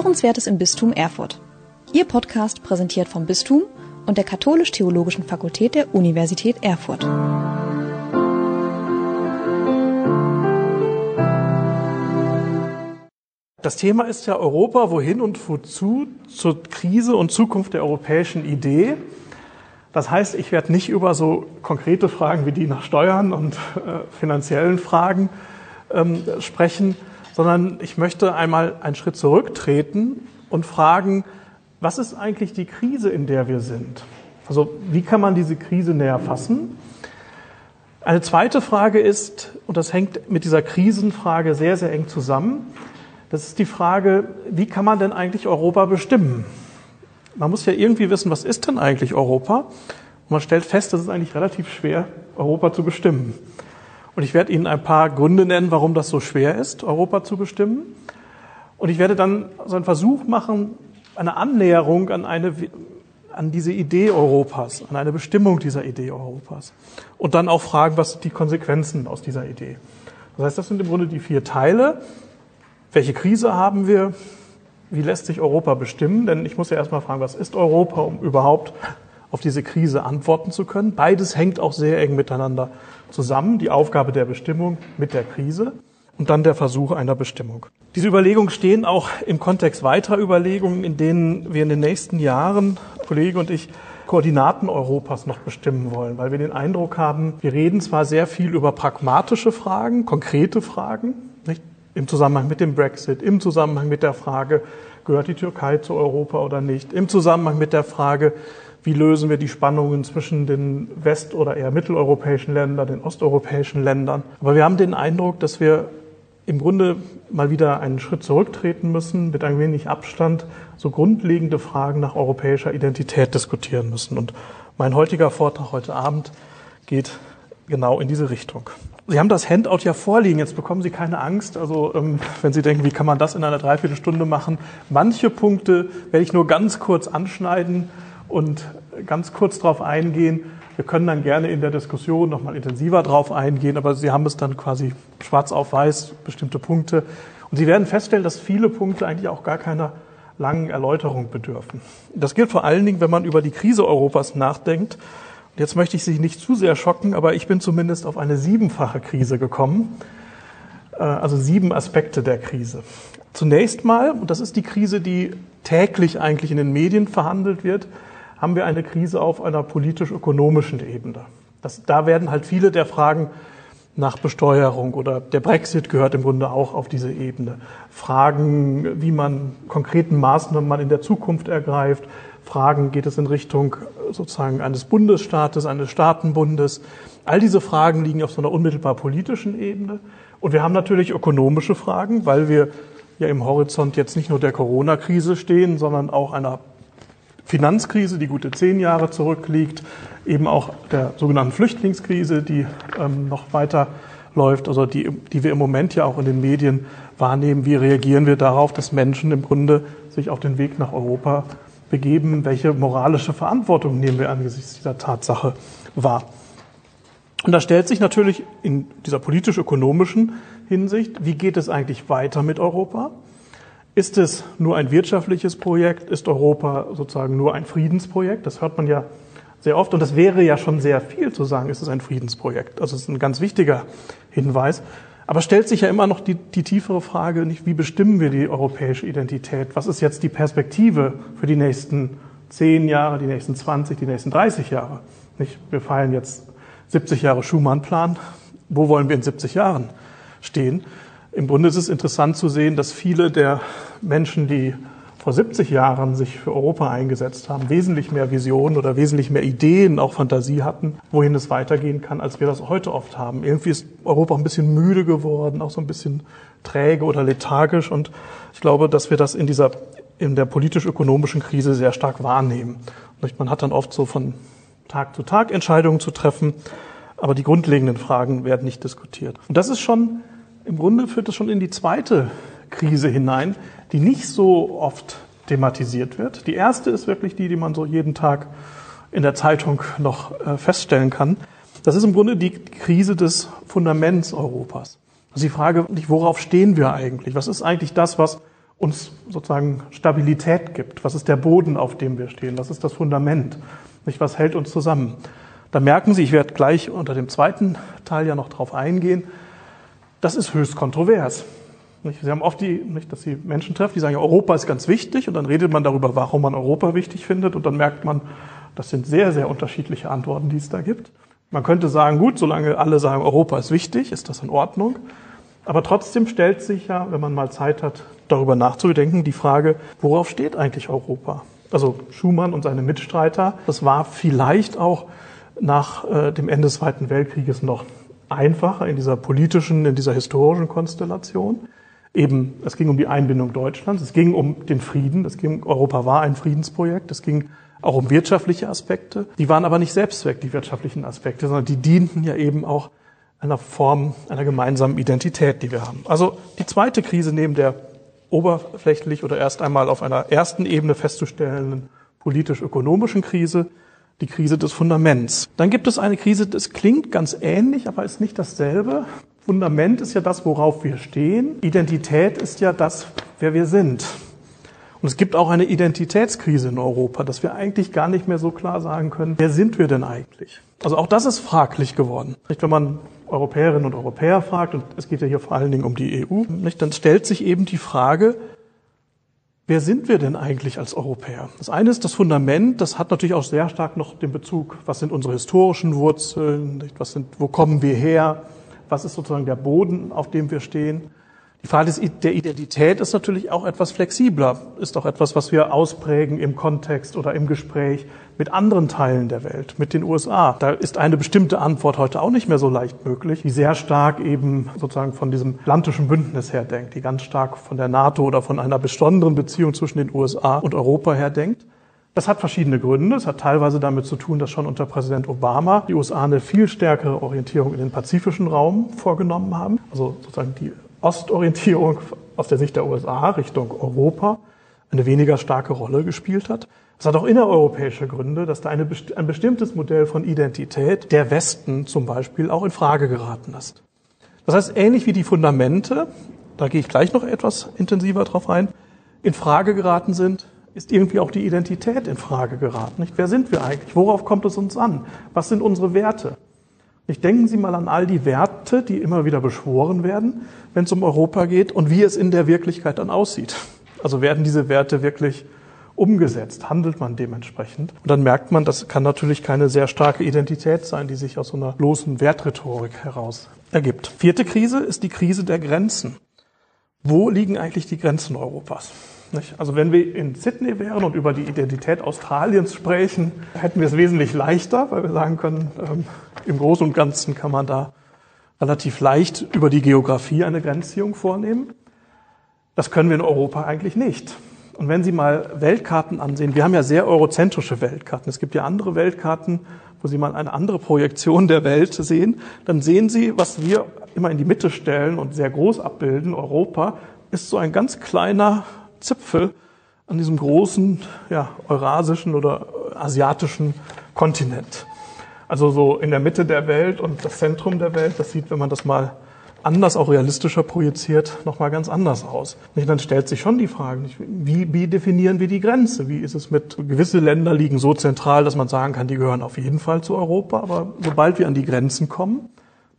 Hörenswertes im Bistum Erfurt. Ihr Podcast präsentiert vom Bistum und der Katholisch-Theologischen Fakultät der Universität Erfurt. Das Thema ist ja Europa, wohin und wozu, zur Krise und Zukunft der europäischen Idee. Das heißt, ich werde nicht über so konkrete Fragen wie die nach Steuern und äh, finanziellen Fragen ähm, sprechen, sondern ich möchte einmal einen Schritt zurücktreten und fragen, was ist eigentlich die Krise, in der wir sind? Also wie kann man diese Krise näher fassen? Eine zweite Frage ist, und das hängt mit dieser Krisenfrage sehr, sehr eng zusammen, das ist die Frage, wie kann man denn eigentlich Europa bestimmen? Man muss ja irgendwie wissen, was ist denn eigentlich Europa? Und man stellt fest, es ist eigentlich relativ schwer, Europa zu bestimmen. Und ich werde Ihnen ein paar Gründe nennen, warum das so schwer ist, Europa zu bestimmen. Und ich werde dann so einen Versuch machen, eine Annäherung an, eine, an diese Idee Europas, an eine Bestimmung dieser Idee Europas. Und dann auch fragen, was sind die Konsequenzen aus dieser Idee. Das heißt, das sind im Grunde die vier Teile. Welche Krise haben wir? Wie lässt sich Europa bestimmen? Denn ich muss ja erstmal fragen, was ist Europa, um überhaupt auf diese Krise antworten zu können. Beides hängt auch sehr eng miteinander zusammen. Die Aufgabe der Bestimmung mit der Krise und dann der Versuch einer Bestimmung. Diese Überlegungen stehen auch im Kontext weiterer Überlegungen, in denen wir in den nächsten Jahren, Kollege und ich, Koordinaten Europas noch bestimmen wollen, weil wir den Eindruck haben, wir reden zwar sehr viel über pragmatische Fragen, konkrete Fragen, nicht? im Zusammenhang mit dem Brexit, im Zusammenhang mit der Frage, gehört die Türkei zu Europa oder nicht, im Zusammenhang mit der Frage, wie lösen wir die Spannungen zwischen den west- oder eher mitteleuropäischen Ländern, den osteuropäischen Ländern. Aber wir haben den Eindruck, dass wir im Grunde mal wieder einen Schritt zurücktreten müssen, mit ein wenig Abstand so grundlegende Fragen nach europäischer Identität diskutieren müssen. Und mein heutiger Vortrag heute Abend geht genau in diese Richtung. Sie haben das Handout ja vorliegen, jetzt bekommen Sie keine Angst. Also ähm, wenn Sie denken, wie kann man das in einer Dreiviertelstunde machen? Manche Punkte werde ich nur ganz kurz anschneiden und ganz kurz darauf eingehen. Wir können dann gerne in der Diskussion nochmal intensiver darauf eingehen, aber Sie haben es dann quasi schwarz auf weiß, bestimmte Punkte. Und Sie werden feststellen, dass viele Punkte eigentlich auch gar keiner langen Erläuterung bedürfen. Das gilt vor allen Dingen, wenn man über die Krise Europas nachdenkt Jetzt möchte ich Sie nicht zu sehr schocken, aber ich bin zumindest auf eine siebenfache Krise gekommen, äh, also sieben Aspekte der Krise. Zunächst mal, und das ist die Krise, die täglich eigentlich in den Medien verhandelt wird, haben wir eine Krise auf einer politisch-ökonomischen Ebene. Das, da werden halt viele der Fragen nach Besteuerung oder der Brexit gehört im Grunde auch auf diese Ebene. Fragen, wie man konkreten Maßnahmen man in der Zukunft ergreift, Fragen geht es in Richtung sozusagen eines Bundesstaates, eines Staatenbundes. All diese Fragen liegen auf so einer unmittelbar politischen Ebene. Und wir haben natürlich ökonomische Fragen, weil wir ja im Horizont jetzt nicht nur der Corona-Krise stehen, sondern auch einer Finanzkrise, die gute zehn Jahre zurückliegt, eben auch der sogenannten Flüchtlingskrise, die ähm, noch weiter läuft, also die, die wir im Moment ja auch in den Medien wahrnehmen. Wie reagieren wir darauf, dass Menschen im Grunde sich auf den Weg nach Europa begeben, welche moralische Verantwortung nehmen wir angesichts dieser Tatsache wahr. Und da stellt sich natürlich in dieser politisch-ökonomischen Hinsicht, wie geht es eigentlich weiter mit Europa? Ist es nur ein wirtschaftliches Projekt? Ist Europa sozusagen nur ein Friedensprojekt? Das hört man ja sehr oft. Und das wäre ja schon sehr viel zu sagen, ist es ein Friedensprojekt. Also es ist ein ganz wichtiger Hinweis. Aber stellt sich ja immer noch die, die tiefere Frage, nicht, wie bestimmen wir die europäische Identität? Was ist jetzt die Perspektive für die nächsten zehn Jahre, die nächsten 20, die nächsten 30 Jahre? Nicht? Wir feiern jetzt 70 Jahre Schumann-Plan. Wo wollen wir in 70 Jahren stehen? Im Grunde ist es interessant zu sehen, dass viele der Menschen, die vor 70 Jahren sich für Europa eingesetzt haben, wesentlich mehr Visionen oder wesentlich mehr Ideen, auch Fantasie hatten, wohin es weitergehen kann, als wir das heute oft haben. Irgendwie ist Europa ein bisschen müde geworden, auch so ein bisschen träge oder lethargisch und ich glaube, dass wir das in dieser in der politisch-ökonomischen Krise sehr stark wahrnehmen. Man hat dann oft so von Tag zu Tag Entscheidungen zu treffen, aber die grundlegenden Fragen werden nicht diskutiert. Und das ist schon, im Grunde führt das schon in die zweite Krise hinein, die nicht so oft thematisiert wird. Die erste ist wirklich die, die man so jeden Tag in der Zeitung noch äh, feststellen kann. Das ist im Grunde die Krise des Fundaments Europas. Also die Frage, worauf stehen wir eigentlich? Was ist eigentlich das, was uns sozusagen Stabilität gibt. Was ist der Boden, auf dem wir stehen? Was ist das Fundament? Nicht, was hält uns zusammen? Da merken Sie, ich werde gleich unter dem zweiten Teil ja noch drauf eingehen, das ist höchst kontrovers. Sie haben oft die, nicht, dass Sie Menschen treffen, die sagen, Europa ist ganz wichtig und dann redet man darüber, warum man Europa wichtig findet und dann merkt man, das sind sehr, sehr unterschiedliche Antworten, die es da gibt. Man könnte sagen, gut, solange alle sagen, Europa ist wichtig, ist das in Ordnung. Aber trotzdem stellt sich ja, wenn man mal Zeit hat, darüber nachzudenken, die Frage, worauf steht eigentlich Europa? Also Schumann und seine Mitstreiter, das war vielleicht auch nach äh, dem Ende des Zweiten Weltkrieges noch einfacher in dieser politischen, in dieser historischen Konstellation. Eben, es ging um die Einbindung Deutschlands, es ging um den Frieden, es ging, Europa war ein Friedensprojekt, es ging auch um wirtschaftliche Aspekte. Die waren aber nicht Selbstzweck, die wirtschaftlichen Aspekte, sondern die dienten ja eben auch einer Form einer gemeinsamen Identität, die wir haben. Also die zweite Krise neben der oberflächlich oder erst einmal auf einer ersten Ebene festzustellenden politisch-ökonomischen Krise, die Krise des Fundaments. Dann gibt es eine Krise, das klingt ganz ähnlich, aber ist nicht dasselbe. Fundament ist ja das, worauf wir stehen. Identität ist ja das, wer wir sind. Und es gibt auch eine Identitätskrise in Europa, dass wir eigentlich gar nicht mehr so klar sagen können, wer sind wir denn eigentlich? Also auch das ist fraglich geworden. Nicht, wenn man Europäerinnen und Europäer fragt, und es geht ja hier vor allen Dingen um die EU, nicht, dann stellt sich eben die Frage, wer sind wir denn eigentlich als Europäer? Das eine ist das Fundament, das hat natürlich auch sehr stark noch den Bezug, was sind unsere historischen Wurzeln, was sind, wo kommen wir her, was ist sozusagen der Boden, auf dem wir stehen. Die Frage der Identität ist natürlich auch etwas flexibler, ist auch etwas, was wir ausprägen im Kontext oder im Gespräch mit anderen Teilen der Welt, mit den USA. Da ist eine bestimmte Antwort heute auch nicht mehr so leicht möglich, die sehr stark eben sozusagen von diesem atlantischen Bündnis her denkt, die ganz stark von der NATO oder von einer besonderen Beziehung zwischen den USA und Europa her denkt. Das hat verschiedene Gründe. Es hat teilweise damit zu tun, dass schon unter Präsident Obama die USA eine viel stärkere Orientierung in den pazifischen Raum vorgenommen haben. Also sozusagen die Ostorientierung aus der Sicht der USA Richtung Europa eine weniger starke Rolle gespielt hat. Es hat auch innereuropäische Gründe, dass da eine, ein bestimmtes Modell von Identität der Westen zum Beispiel auch in Frage geraten ist. Das heißt, ähnlich wie die Fundamente, da gehe ich gleich noch etwas intensiver drauf ein, in Frage geraten sind, ist irgendwie auch die Identität in Frage geraten. Nicht? Wer sind wir eigentlich? Worauf kommt es uns an? Was sind unsere Werte? Nicht denken Sie mal an all die Werte, die immer wieder beschworen werden, wenn es um Europa geht und wie es in der Wirklichkeit dann aussieht. Also werden diese Werte wirklich umgesetzt? Handelt man dementsprechend? Und dann merkt man, das kann natürlich keine sehr starke Identität sein, die sich aus so einer bloßen Wertrhetorik heraus ergibt. Vierte Krise ist die Krise der Grenzen. Wo liegen eigentlich die Grenzen Europas? Also wenn wir in Sydney wären und über die Identität Australiens sprechen, hätten wir es wesentlich leichter, weil wir sagen können, ähm, im Großen und Ganzen kann man da relativ leicht über die Geografie eine Grenzziehung vornehmen. Das können wir in Europa eigentlich nicht. Und wenn Sie mal Weltkarten ansehen, wir haben ja sehr eurozentrische Weltkarten. Es gibt ja andere Weltkarten, wo Sie mal eine andere Projektion der Welt sehen. Dann sehen Sie, was wir immer in die Mitte stellen und sehr groß abbilden. Europa ist so ein ganz kleiner Zipfel an diesem großen, ja, eurasischen oder asiatischen Kontinent. Also so in der Mitte der Welt und das Zentrum der Welt, das sieht, wenn man das mal anders, auch realistischer projiziert, nochmal ganz anders aus. Und dann stellt sich schon die Frage, wie, wie definieren wir die Grenze? Wie ist es mit, gewisse Länder liegen so zentral, dass man sagen kann, die gehören auf jeden Fall zu Europa, aber sobald wir an die Grenzen kommen,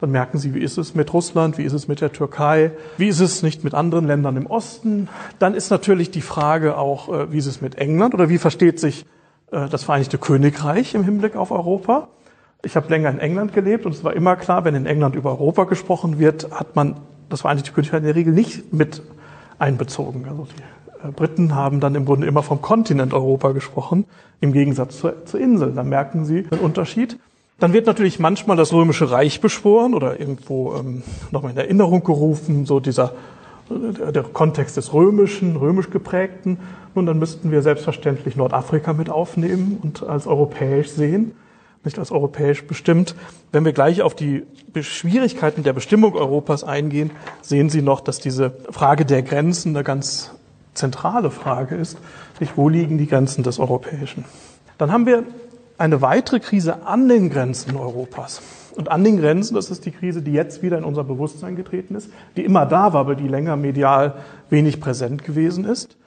dann merken Sie, wie ist es mit Russland, wie ist es mit der Türkei, wie ist es nicht mit anderen Ländern im Osten. Dann ist natürlich die Frage auch, äh, wie ist es mit England oder wie versteht sich äh, das Vereinigte Königreich im Hinblick auf Europa. Ich habe länger in England gelebt und es war immer klar, wenn in England über Europa gesprochen wird, hat man das Vereinigte Königreich in der Regel nicht mit einbezogen. Also die äh, Briten haben dann im Grunde immer vom Kontinent Europa gesprochen, im Gegensatz zur, zur Insel. Da merken Sie den Unterschied. Dann wird natürlich manchmal das Römische Reich beschworen oder irgendwo ähm, nochmal in Erinnerung gerufen, so dieser äh, der Kontext des Römischen, römisch geprägten. Nun, dann müssten wir selbstverständlich Nordafrika mit aufnehmen und als europäisch sehen, nicht als europäisch bestimmt. Wenn wir gleich auf die Schwierigkeiten der Bestimmung Europas eingehen, sehen Sie noch, dass diese Frage der Grenzen eine ganz zentrale Frage ist. Nicht, wo liegen die Grenzen des Europäischen? Dann haben wir eine weitere Krise an den Grenzen Europas. Und an den Grenzen, das ist die Krise, die jetzt wieder in unser Bewusstsein getreten ist, die immer da war, aber die länger medial wenig präsent gewesen ist,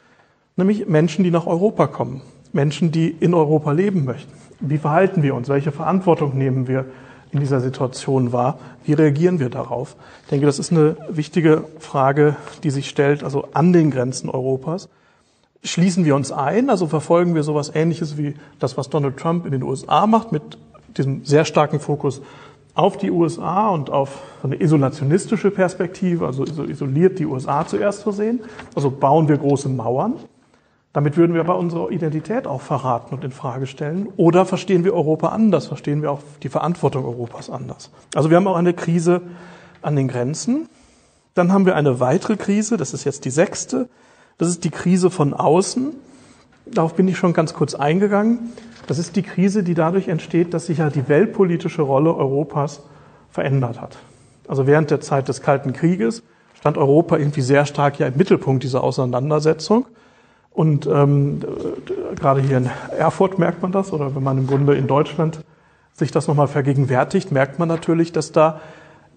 nämlich Menschen, die nach Europa kommen, Menschen, die in Europa leben möchten. Wie verhalten wir uns? Welche Verantwortung nehmen wir in dieser Situation wahr? Wie reagieren wir darauf? Ich denke, das ist eine wichtige Frage, die sich stellt, also an den Grenzen Europas. Schließen wir uns ein, also verfolgen wir sowas Ähnliches wie das, was Donald Trump in den USA macht, mit diesem sehr starken Fokus auf die USA und auf eine isolationistische Perspektive, also isoliert die USA zuerst zu sehen. Also bauen wir große Mauern. Damit würden wir aber unsere Identität auch verraten und in Frage stellen. Oder verstehen wir Europa anders? Verstehen wir auch die Verantwortung Europas anders? Also wir haben auch eine Krise an den Grenzen. Dann haben wir eine weitere Krise. Das ist jetzt die sechste. Das ist die Krise von außen. Darauf bin ich schon ganz kurz eingegangen. Das ist die Krise, die dadurch entsteht, dass sich ja die weltpolitische Rolle Europas verändert hat. Also während der Zeit des Kalten Krieges stand Europa irgendwie sehr stark ja im Mittelpunkt dieser Auseinandersetzung. Und ähm, gerade hier in Erfurt merkt man das, oder wenn man im Grunde in Deutschland sich das nochmal vergegenwärtigt, merkt man natürlich, dass da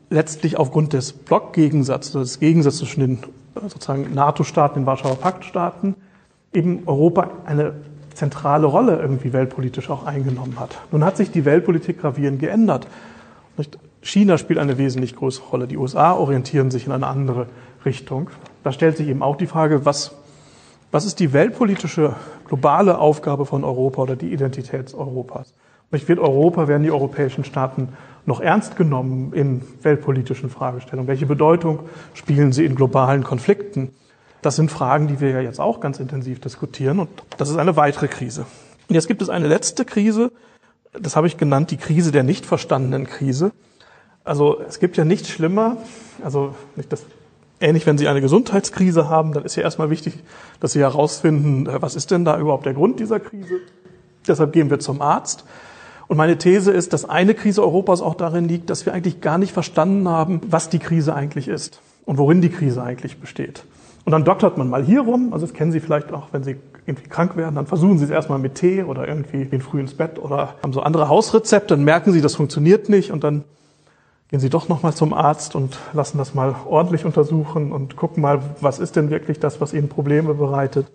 letztlich aufgrund des Blockgegensatzes, des Gegensatzes zwischen den sozusagen NATO-Staaten, den Warschauer Paktstaaten, eben Europa eine zentrale Rolle irgendwie weltpolitisch auch eingenommen hat. Nun hat sich die Weltpolitik gravierend geändert. China spielt eine wesentlich größere Rolle. Die USA orientieren sich in eine andere Richtung. Da stellt sich eben auch die Frage, was was ist die weltpolitische globale Aufgabe von Europa oder die Identität Europas? Wird Europa, werden die europäischen Staaten noch ernst genommen in weltpolitischen Fragestellungen? Welche Bedeutung spielen sie in globalen Konflikten? Das sind Fragen, die wir ja jetzt auch ganz intensiv diskutieren und das ist eine weitere Krise. Und jetzt gibt es eine letzte Krise, das habe ich genannt, die Krise der nicht verstandenen Krise. Also es gibt ja nichts schlimmer, also nicht das Ähnlich, wenn Sie eine Gesundheitskrise haben, dann ist ja erstmal wichtig, dass Sie herausfinden, äh, was ist denn da überhaupt der Grund dieser Krise. Deshalb gehen wir zum Arzt. Und meine These ist, dass eine Krise Europas auch darin liegt, dass wir eigentlich gar nicht verstanden haben, was die Krise eigentlich ist und worin die Krise eigentlich besteht. Und dann doktert man mal hier rum, also das kennen Sie vielleicht auch, wenn Sie irgendwie krank werden, dann versuchen Sie es erstmal mit Tee oder irgendwie gehen früh ins Bett oder haben so andere Hausrezepte, dann merken Sie, das funktioniert nicht und dann gehen Sie doch nochmal zum Arzt und lassen das mal ordentlich untersuchen und gucken mal, was ist denn wirklich das, was Ihnen Probleme bereitet.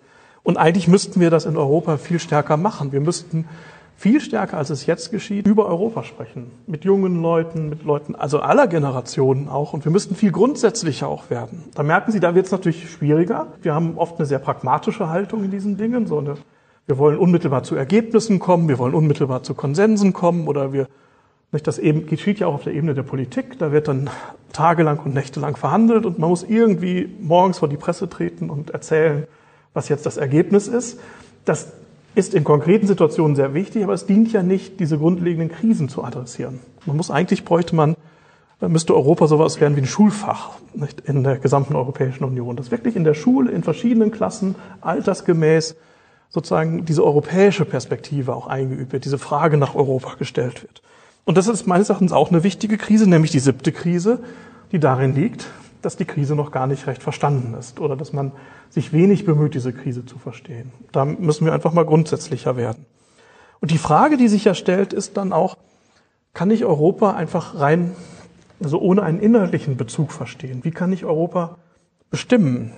Und eigentlich müssten wir das in Europa viel stärker machen. Wir müssten viel stärker, als es jetzt geschieht, über Europa sprechen. Mit jungen Leuten, mit Leuten, also aller Generationen auch. Und wir müssten viel grundsätzlicher auch werden. Da merken Sie, da wird es natürlich schwieriger. Wir haben oft eine sehr pragmatische Haltung in diesen Dingen. So eine, wir wollen unmittelbar zu Ergebnissen kommen, wir wollen unmittelbar zu Konsensen kommen oder wir das eben, geschieht ja auch auf der Ebene der Politik. Da wird dann tagelang und nächtelang verhandelt und man muss irgendwie morgens vor die Presse treten und erzählen, was jetzt das Ergebnis ist. Das ist in konkreten Situationen sehr wichtig, aber es dient ja nicht, diese grundlegenden Krisen zu adressieren. Man muss eigentlich bräuchte man, müsste Europa sowas werden wie ein Schulfach nicht, in der gesamten Europäischen Union, das wirklich in der Schule, in verschiedenen Klassen, altersgemäß sozusagen diese europäische Perspektive auch eingeübt wird, diese Frage nach Europa gestellt wird. Und das ist meines Erachtens auch eine wichtige Krise, nämlich die siebte Krise, die darin liegt, dass die Krise noch gar nicht recht verstanden ist oder dass man sich wenig bemüht, diese Krise zu verstehen. Da müssen wir einfach mal grundsätzlicher werden. Und die Frage, die sich ja stellt, ist dann auch, kann ich Europa einfach rein, also ohne einen innerlichen Bezug verstehen? Wie kann ich Europa bestimmen?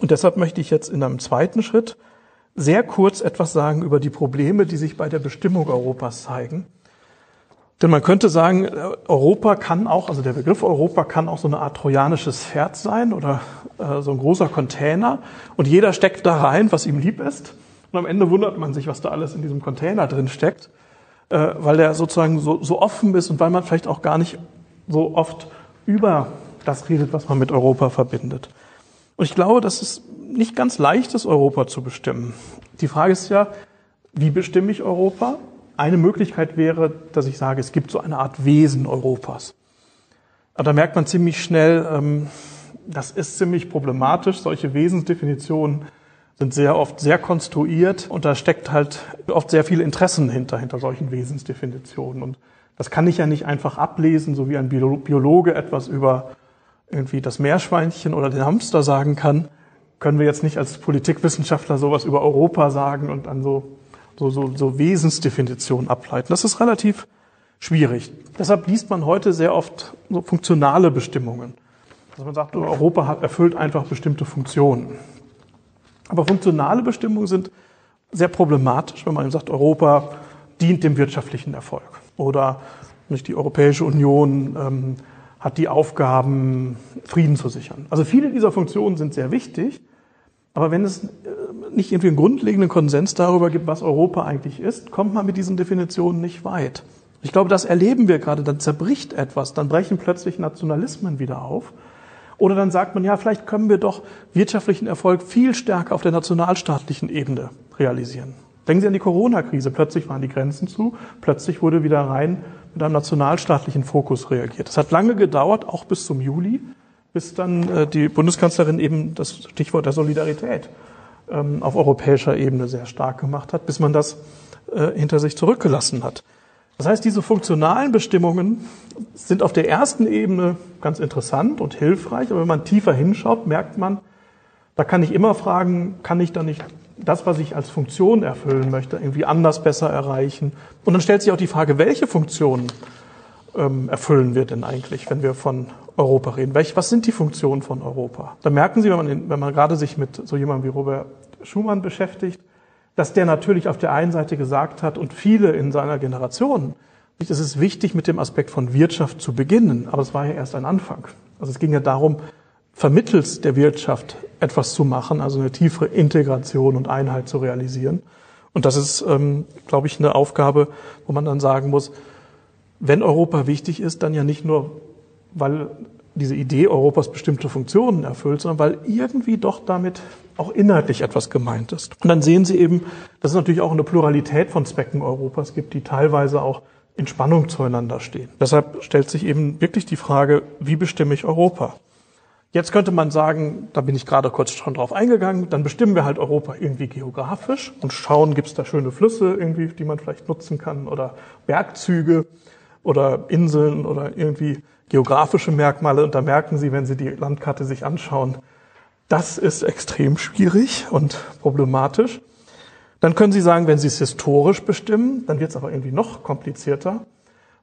Und deshalb möchte ich jetzt in einem zweiten Schritt sehr kurz etwas sagen über die Probleme, die sich bei der Bestimmung Europas zeigen denn man könnte sagen, Europa kann auch, also der Begriff Europa kann auch so eine Art trojanisches Pferd sein oder äh, so ein großer Container und jeder steckt da rein, was ihm lieb ist. Und am Ende wundert man sich, was da alles in diesem Container drin steckt, äh, weil der sozusagen so, so offen ist und weil man vielleicht auch gar nicht so oft über das redet, was man mit Europa verbindet. Und ich glaube, dass es nicht ganz leicht ist, Europa zu bestimmen. Die Frage ist ja, wie bestimme ich Europa? Eine Möglichkeit wäre, dass ich sage, es gibt so eine Art Wesen Europas. Aber da merkt man ziemlich schnell, ähm, das ist ziemlich problematisch. Solche Wesensdefinitionen sind sehr oft sehr konstruiert und da steckt halt oft sehr viele Interessen hinter, hinter solchen Wesensdefinitionen. Und das kann ich ja nicht einfach ablesen, so wie ein Biologe etwas über irgendwie das Meerschweinchen oder den Hamster sagen kann, können wir jetzt nicht als Politikwissenschaftler sowas über Europa sagen und dann so so, so, so Wesensdefinitionen ableiten. Das ist relativ schwierig. Deshalb liest man heute sehr oft so funktionale Bestimmungen. Also man sagt, Europa hat, erfüllt einfach bestimmte Funktionen. Aber funktionale Bestimmungen sind sehr problematisch, wenn man sagt, Europa dient dem wirtschaftlichen Erfolg. Oder nicht die Europäische Union ähm, hat die Aufgaben, Frieden zu sichern. Also viele dieser Funktionen sind sehr wichtig, aber wenn es äh, nicht irgendwie einen grundlegenden Konsens darüber gibt, was Europa eigentlich ist, kommt man mit diesen Definitionen nicht weit. Ich glaube, das erleben wir gerade. Dann zerbricht etwas, dann brechen plötzlich Nationalismen wieder auf. Oder dann sagt man, ja, vielleicht können wir doch wirtschaftlichen Erfolg viel stärker auf der nationalstaatlichen Ebene realisieren. Denken Sie an die Corona-Krise. Plötzlich waren die Grenzen zu, plötzlich wurde wieder rein mit einem nationalstaatlichen Fokus reagiert. Das hat lange gedauert, auch bis zum Juli, bis dann äh, die Bundeskanzlerin eben das Stichwort der Solidarität ähm, auf europäischer Ebene sehr stark gemacht hat, bis man das äh, hinter sich zurückgelassen hat. Das heißt, diese funktionalen Bestimmungen sind auf der ersten Ebene ganz interessant und hilfreich, aber wenn man tiefer hinschaut, merkt man, da kann ich immer fragen, kann ich da nicht das, was ich als Funktion erfüllen möchte, irgendwie anders besser erreichen? Und dann stellt sich auch die Frage, welche Funktionen ähm, erfüllen wir denn eigentlich, wenn wir von Europa reden? Welch, was sind die Funktionen von Europa? Da merken Sie, wenn man, wenn man gerade sich mit so jemandem wie Robert Schumann beschäftigt, dass der natürlich auf der einen Seite gesagt hat und viele in seiner Generation, es ist wichtig, mit dem Aspekt von Wirtschaft zu beginnen, aber es war ja erst ein Anfang. Also es ging ja darum, vermittels der Wirtschaft etwas zu machen, also eine tiefere Integration und Einheit zu realisieren. Und das ist, ähm, glaube ich, eine Aufgabe, wo man dann sagen muss, wenn Europa wichtig ist, dann ja nicht nur, weil diese Idee Europas bestimmte Funktionen erfüllt, sondern weil irgendwie doch damit auch inhaltlich etwas gemeint ist. Und dann sehen Sie eben, dass es natürlich auch eine Pluralität von Zwecken Europas gibt, die teilweise auch in Spannung zueinander stehen. Deshalb stellt sich eben wirklich die Frage, wie bestimme ich Europa? Jetzt könnte man sagen, da bin ich gerade kurz schon drauf eingegangen, dann bestimmen wir halt Europa irgendwie geografisch und schauen, gibt es da schöne Flüsse irgendwie, die man vielleicht nutzen kann oder Bergzüge oder Inseln oder irgendwie geografische Merkmale. Und da merken Sie, wenn Sie die Landkarte sich anschauen, das ist extrem schwierig und problematisch. Dann können Sie sagen, wenn Sie es historisch bestimmen, dann wird es aber irgendwie noch komplizierter.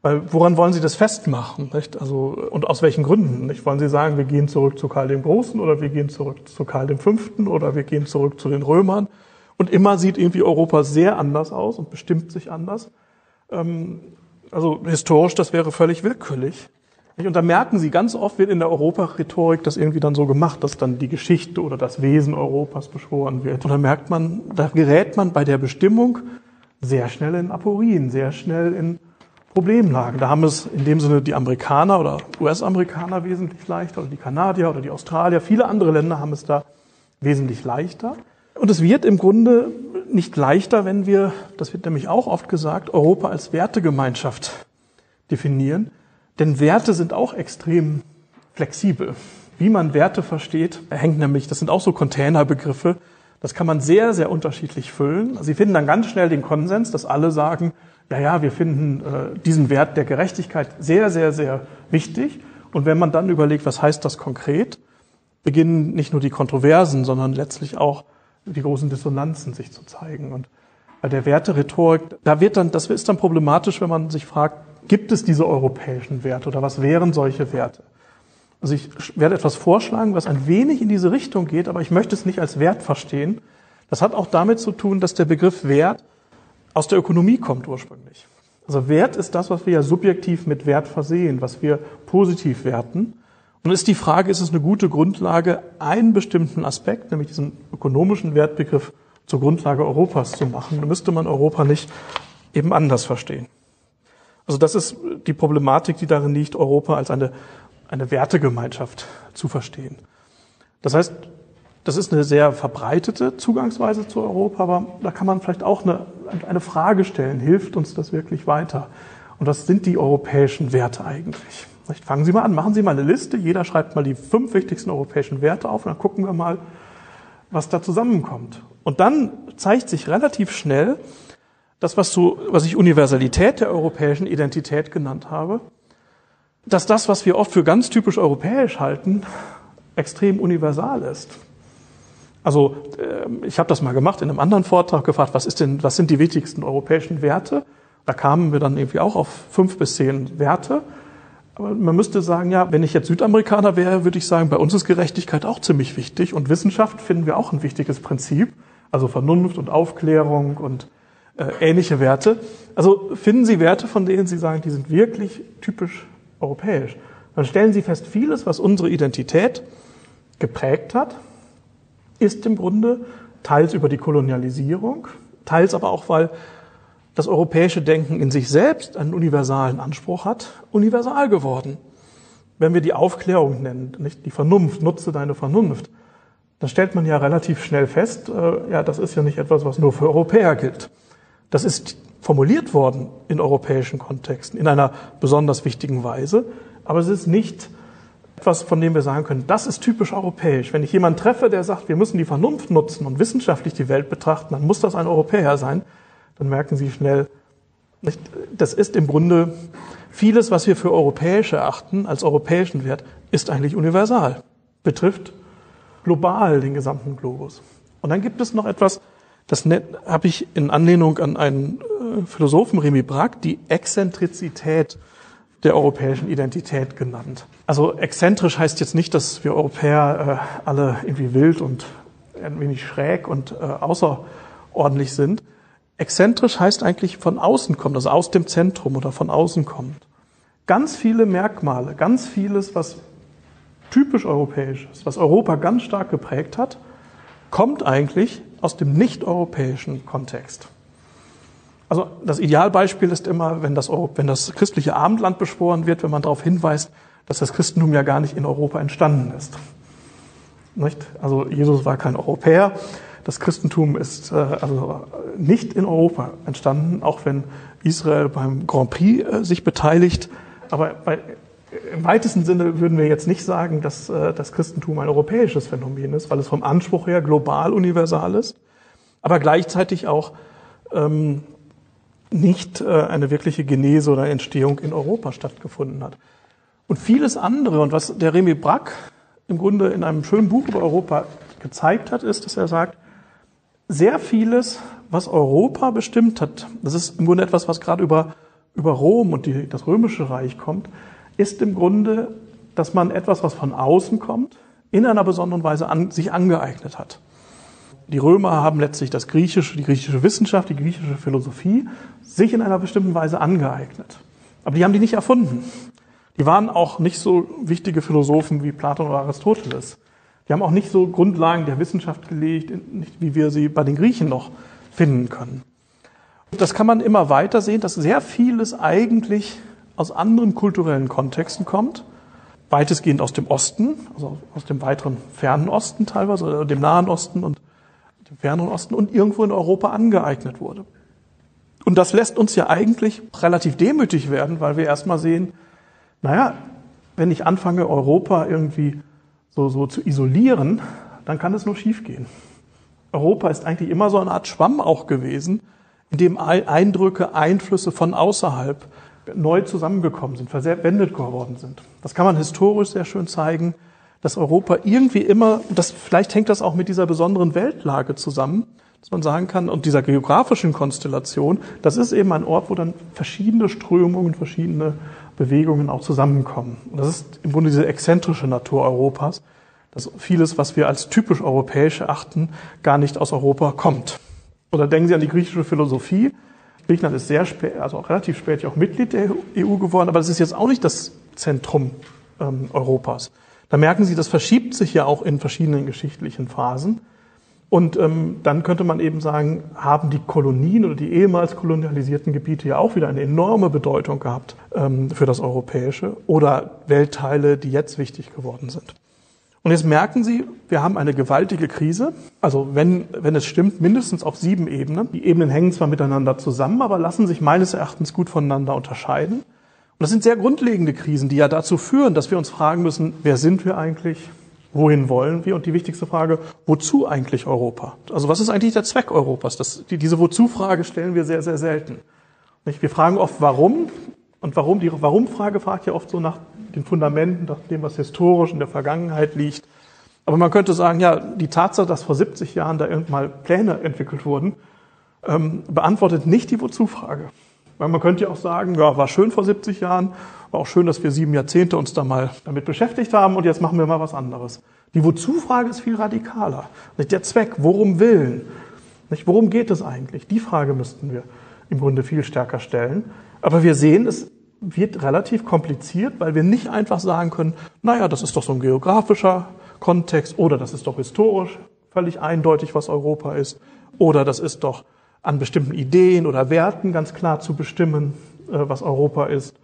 Weil woran wollen Sie das festmachen? Nicht? Also, und aus welchen Gründen? Nicht? Wollen Sie sagen, wir gehen zurück zu Karl dem Großen oder wir gehen zurück zu Karl dem Fünften oder wir gehen zurück zu den Römern? Und immer sieht irgendwie Europa sehr anders aus und bestimmt sich anders. Ähm, also historisch, das wäre völlig willkürlich. Und da merken Sie, ganz oft wird in der Europa-Rhetorik das irgendwie dann so gemacht, dass dann die Geschichte oder das Wesen Europas beschworen wird. Und da merkt man, da gerät man bei der Bestimmung sehr schnell in Aporien, sehr schnell in Problemlagen. Da haben es in dem Sinne die Amerikaner oder US-Amerikaner wesentlich leichter oder die Kanadier oder die Australier. Viele andere Länder haben es da wesentlich leichter. Und es wird im Grunde nicht leichter, wenn wir, das wird nämlich auch oft gesagt, Europa als Wertegemeinschaft definieren. Denn Werte sind auch extrem flexibel. Wie man Werte versteht, hängt nämlich, das sind auch so Containerbegriffe, das kann man sehr, sehr unterschiedlich füllen. Sie finden dann ganz schnell den Konsens, dass alle sagen, ja, ja, wir finden äh, diesen Wert der Gerechtigkeit sehr, sehr, sehr wichtig. Und wenn man dann überlegt, was heißt das konkret, beginnen nicht nur die Kontroversen, sondern letztlich auch die großen Dissonanzen sich zu zeigen. Und bei der Werterhetorik, da wird dann, das ist dann problematisch, wenn man sich fragt, gibt es diese europäischen Werte oder was wären solche Werte? Also ich werde etwas vorschlagen, was ein wenig in diese Richtung geht, aber ich möchte es nicht als Wert verstehen. Das hat auch damit zu tun, dass der Begriff Wert aus der Ökonomie kommt ursprünglich. Also Wert ist das, was wir ja subjektiv mit Wert versehen, was wir positiv werten. Und ist die Frage, ist es eine gute Grundlage, einen bestimmten Aspekt, nämlich diesen ökonomischen Wertbegriff, zur Grundlage Europas zu machen? Dann müsste man Europa nicht eben anders verstehen. Also das ist die Problematik, die darin liegt, Europa als eine, eine Wertegemeinschaft zu verstehen. Das heißt, das ist eine sehr verbreitete Zugangsweise zu Europa, aber da kann man vielleicht auch eine, eine Frage stellen. Hilft uns das wirklich weiter? Und was sind die europäischen Werte eigentlich? Fangen Sie mal an, machen Sie mal eine Liste. Jeder schreibt mal die fünf wichtigsten europäischen Werte auf und dann gucken wir mal, was da zusammenkommt. Und dann zeigt sich relativ schnell, das, was, so, was ich Universalität der europäischen Identität genannt habe, dass das, was wir oft für ganz typisch europäisch halten, extrem universal ist. Also ähm, ich habe das mal gemacht in einem anderen Vortrag gefragt, was ist denn, was sind die wichtigsten europäischen Werte? Da kamen wir dann irgendwie auch auf fünf bis zehn Werte. Man müsste sagen, ja, wenn ich jetzt Südamerikaner wäre, würde ich sagen, bei uns ist Gerechtigkeit auch ziemlich wichtig und Wissenschaft finden wir auch ein wichtiges Prinzip. Also Vernunft und Aufklärung und äh, ähnliche Werte. Also finden Sie Werte, von denen Sie sagen, die sind wirklich typisch europäisch. Dann stellen Sie fest, vieles, was unsere Identität geprägt hat, ist im Grunde teils über die Kolonialisierung, teils aber auch, weil das europäische Denken in sich selbst einen universalen Anspruch hat, universal geworden. Wenn wir die Aufklärung nennen, nicht die Vernunft, nutze deine Vernunft, dann stellt man ja relativ schnell fest, äh, ja, das ist ja nicht etwas, was nur für Europäer gilt. Das ist formuliert worden in europäischen Kontexten in einer besonders wichtigen Weise, aber es ist nicht etwas, von dem wir sagen können, das ist typisch europäisch. Wenn ich jemanden treffe, der sagt, wir müssen die Vernunft nutzen und wissenschaftlich die Welt betrachten, dann muss das ein Europäer sein dann merken Sie schnell, das ist im Grunde vieles, was wir für europäisch erachten, als europäischen Wert, ist eigentlich universal, betrifft global den gesamten Globus. Und dann gibt es noch etwas, das habe ich in Anlehnung an einen äh, Philosophen, Remy Brack, die Exzentrizität der europäischen Identität genannt. Also exzentrisch heißt jetzt nicht, dass wir Europäer äh, alle irgendwie wild und ein wenig schräg und äh, außerordentlich sind, Exzentrisch heißt eigentlich von außen kommt, also aus dem Zentrum oder von außen kommt. Ganz viele Merkmale, ganz vieles, was typisch europäisch ist, was Europa ganz stark geprägt hat, kommt eigentlich aus dem nicht-europäischen Kontext. Also das Idealbeispiel ist immer, wenn das, wenn das christliche Abendland beschworen wird, wenn man darauf hinweist, dass das Christentum ja gar nicht in Europa entstanden ist. Nicht? Also Jesus war kein Europäer, das Christentum ist äh, also nicht in Europa entstanden, auch wenn Israel beim Grand Prix äh, sich beteiligt. Aber bei, im weitesten Sinne würden wir jetzt nicht sagen, dass äh, das Christentum ein europäisches Phänomen ist, weil es vom Anspruch her global universal ist, aber gleichzeitig auch ähm, nicht äh, eine wirkliche Genese oder Entstehung in Europa stattgefunden hat. Und vieles andere, und was der Remy Brack im Grunde in einem schönen Buch über Europa gezeigt hat, ist, dass er sagt, sehr vieles, was Europa bestimmt hat, das ist im Grunde etwas, was gerade über, über Rom und die, das Römische Reich kommt, ist im Grunde, dass man etwas, was von außen kommt, in einer besonderen Weise an, sich angeeignet hat. Die Römer haben letztlich das griechische, die griechische Wissenschaft, die griechische Philosophie sich in einer bestimmten Weise angeeignet. Aber die haben die nicht erfunden. Die waren auch nicht so wichtige Philosophen wie Platon oder Aristoteles. Die haben auch nicht so Grundlagen der Wissenschaft gelegt, wie wir sie bei den Griechen noch finden können. Das kann man immer weiter sehen, dass sehr vieles eigentlich aus anderen kulturellen Kontexten kommt, weitestgehend aus dem Osten, also aus dem weiteren fernen Osten teilweise, oder dem Nahen Osten und dem fernen Osten und irgendwo in Europa angeeignet wurde. Und das lässt uns ja eigentlich relativ demütig werden, weil wir erstmal sehen, naja, wenn ich anfange, Europa irgendwie so, so zu isolieren, dann kann es nur schiefgehen. Europa ist eigentlich immer so eine Art Schwamm auch gewesen, in dem Eindrücke, Einflüsse von außerhalb neu zusammengekommen sind, verwendet geworden sind. Das kann man historisch sehr schön zeigen, dass Europa irgendwie immer, das, vielleicht hängt das auch mit dieser besonderen Weltlage zusammen, dass man sagen kann, und dieser geografischen Konstellation, das ist eben ein Ort, wo dann verschiedene Strömungen, verschiedene Bewegungen auch zusammenkommen. Und das ist im Grunde diese exzentrische Natur Europas, dass vieles, was wir als typisch europäisch erachten, gar nicht aus Europa kommt. Oder denken Sie an die griechische Philosophie. Griechenland ist sehr spät, also auch relativ spät auch Mitglied der EU geworden, aber das ist jetzt auch nicht das Zentrum ähm, Europas. Da merken Sie, das verschiebt sich ja auch in verschiedenen geschichtlichen Phasen. Und ähm, dann könnte man eben sagen, haben die Kolonien oder die ehemals kolonialisierten Gebiete ja auch wieder eine enorme Bedeutung gehabt ähm, für das Europäische oder Weltteile, die jetzt wichtig geworden sind. Und jetzt merken Sie, wir haben eine gewaltige Krise. Also wenn, wenn es stimmt, mindestens auf sieben Ebenen. Die Ebenen hängen zwar miteinander zusammen, aber lassen sich meines Erachtens gut voneinander unterscheiden. Und das sind sehr grundlegende Krisen, die ja dazu führen, dass wir uns fragen müssen, wer sind wir eigentlich? Wohin wollen wir? Und die wichtigste Frage, wozu eigentlich Europa? Also was ist eigentlich der Zweck Europas? Das, die, diese Wozu-Frage stellen wir sehr, sehr selten. Wir fragen oft, warum? Und warum, die Warum-Frage fragt ja oft so nach den Fundamenten, nach dem, was historisch in der Vergangenheit liegt. Aber man könnte sagen, ja, die Tatsache, dass vor 70 Jahren da irgendwann Pläne entwickelt wurden, ähm, beantwortet nicht die Wozu-Frage. Weil man könnte ja auch sagen, ja, war schön vor 70 Jahren, war auch schön, dass wir sieben Jahrzehnte uns da mal damit beschäftigt haben und jetzt machen wir mal was anderes. Die Wozu-Frage ist viel radikaler. Der Zweck, worum willen? Worum geht es eigentlich? Die Frage müssten wir im Grunde viel stärker stellen. Aber wir sehen, es wird relativ kompliziert, weil wir nicht einfach sagen können, naja, das ist doch so ein geografischer Kontext oder das ist doch historisch völlig eindeutig, was Europa ist oder das ist doch an bestimmten Ideen oder Werten ganz klar zu bestimmen, äh, was Europa ist.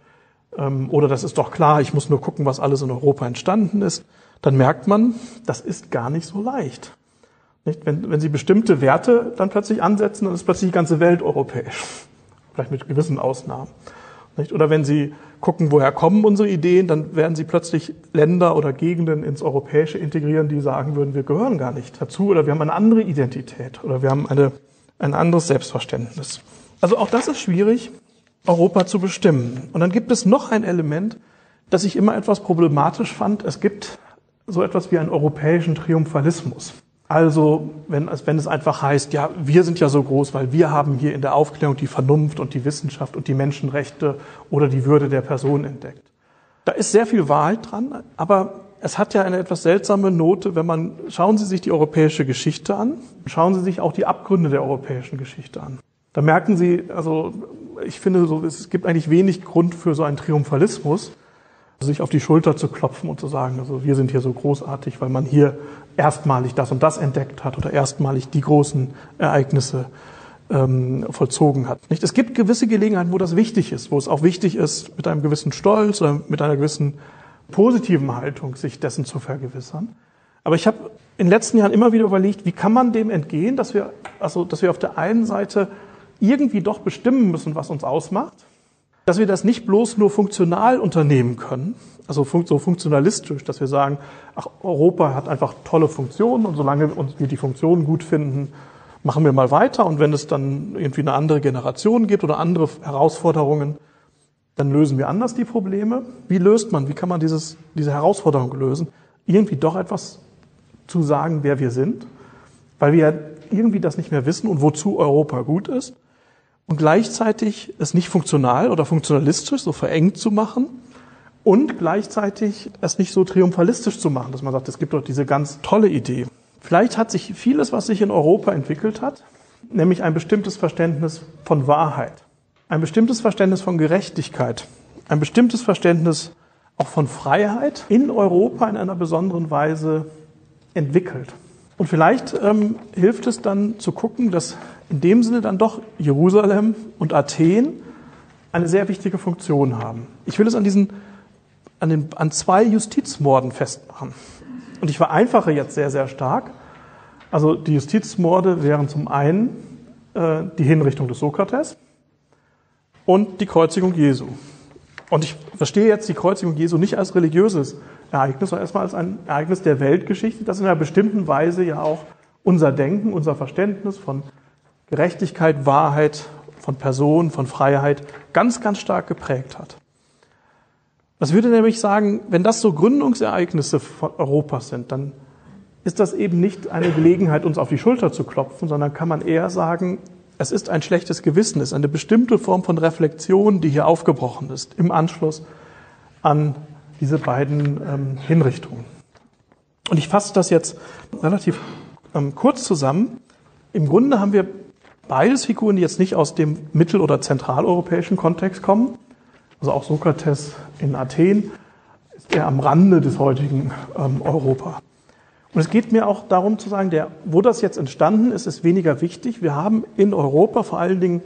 Ähm, oder das ist doch klar, ich muss nur gucken, was alles in Europa entstanden ist. Dann merkt man, das ist gar nicht so leicht. Wenn, wenn Sie bestimmte Werte dann plötzlich ansetzen, dann ist plötzlich die ganze Welt europäisch. Vielleicht mit gewissen Ausnahmen. Oder wenn Sie gucken, woher kommen unsere Ideen, dann werden Sie plötzlich Länder oder Gegenden ins Europäische integrieren, die sagen würden, wir gehören gar nicht dazu oder wir haben eine andere Identität oder wir haben eine, ein anderes Selbstverständnis. Also auch das ist schwierig, Europa zu bestimmen. Und dann gibt es noch ein Element, das ich immer etwas problematisch fand. Es gibt so etwas wie einen europäischen Triumphalismus. Also, wenn, wenn es einfach heißt, ja, wir sind ja so groß, weil wir haben hier in der Aufklärung die Vernunft und die Wissenschaft und die Menschenrechte oder die Würde der Person entdeckt. Da ist sehr viel Wahrheit dran, aber es hat ja eine etwas seltsame Note, wenn man, schauen Sie sich die europäische Geschichte an, schauen Sie sich auch die Abgründe der europäischen Geschichte an. Da merken Sie, also, ich finde, so, es gibt eigentlich wenig Grund für so einen Triumphalismus, sich auf die Schulter zu klopfen und zu sagen, also wir sind hier so großartig, weil man hier erstmalig das und das entdeckt hat oder erstmalig die großen Ereignisse ähm, vollzogen hat. Nicht? Es gibt gewisse Gelegenheiten, wo das wichtig ist, wo es auch wichtig ist, mit einem gewissen Stolz oder mit einer gewissen positiven Haltung sich dessen zu vergewissern. Aber ich habe in den letzten Jahren immer wieder überlegt, wie kann man dem entgehen, dass wir, also, dass wir auf der einen Seite irgendwie doch bestimmen müssen, was uns ausmacht, dass wir das nicht bloß nur funktional unternehmen können, also so funktionalistisch, dass wir sagen, ach, Europa hat einfach tolle Funktionen und solange wir die Funktionen gut finden, machen wir mal weiter und wenn es dann irgendwie eine andere Generation gibt oder andere Herausforderungen, dann lösen wir anders die Probleme. Wie löst man, wie kann man dieses, diese Herausforderung lösen? Irgendwie doch etwas zu sagen, wer wir sind, weil wir irgendwie das nicht mehr wissen und wozu Europa gut ist und gleichzeitig es nicht funktional oder funktionalistisch so verengt zu machen, und gleichzeitig es nicht so triumphalistisch zu machen, dass man sagt, es gibt doch diese ganz tolle Idee. Vielleicht hat sich vieles, was sich in Europa entwickelt hat, nämlich ein bestimmtes Verständnis von Wahrheit, ein bestimmtes Verständnis von Gerechtigkeit, ein bestimmtes Verständnis auch von Freiheit in Europa in einer besonderen Weise entwickelt. Und vielleicht ähm, hilft es dann zu gucken, dass in dem Sinne dann doch Jerusalem und Athen eine sehr wichtige Funktion haben. Ich will es an diesen an, den, an zwei Justizmorden festmachen. Und ich vereinfache jetzt sehr, sehr stark. Also die Justizmorde wären zum einen äh, die Hinrichtung des Sokrates und die Kreuzigung Jesu. Und ich verstehe jetzt die Kreuzigung Jesu nicht als religiöses Ereignis, sondern erstmal als ein Ereignis der Weltgeschichte, das in einer bestimmten Weise ja auch unser Denken, unser Verständnis von Gerechtigkeit, Wahrheit, von Person, von Freiheit ganz, ganz stark geprägt hat. Das würde nämlich sagen, wenn das so Gründungsereignisse von Europas sind, dann ist das eben nicht eine Gelegenheit, uns auf die Schulter zu klopfen, sondern kann man eher sagen, es ist ein schlechtes Gewissen, es ist eine bestimmte Form von Reflexion, die hier aufgebrochen ist, im Anschluss an diese beiden ähm, Hinrichtungen. Und ich fasse das jetzt relativ ähm, kurz zusammen. Im Grunde haben wir beides Figuren, die jetzt nicht aus dem mittel- oder zentraleuropäischen Kontext kommen, also auch Sokrates in Athen ist er am Rande des heutigen ähm, Europa. Und es geht mir auch darum zu sagen, der, wo das jetzt entstanden ist, ist weniger wichtig. Wir haben in Europa, vor allen Dingen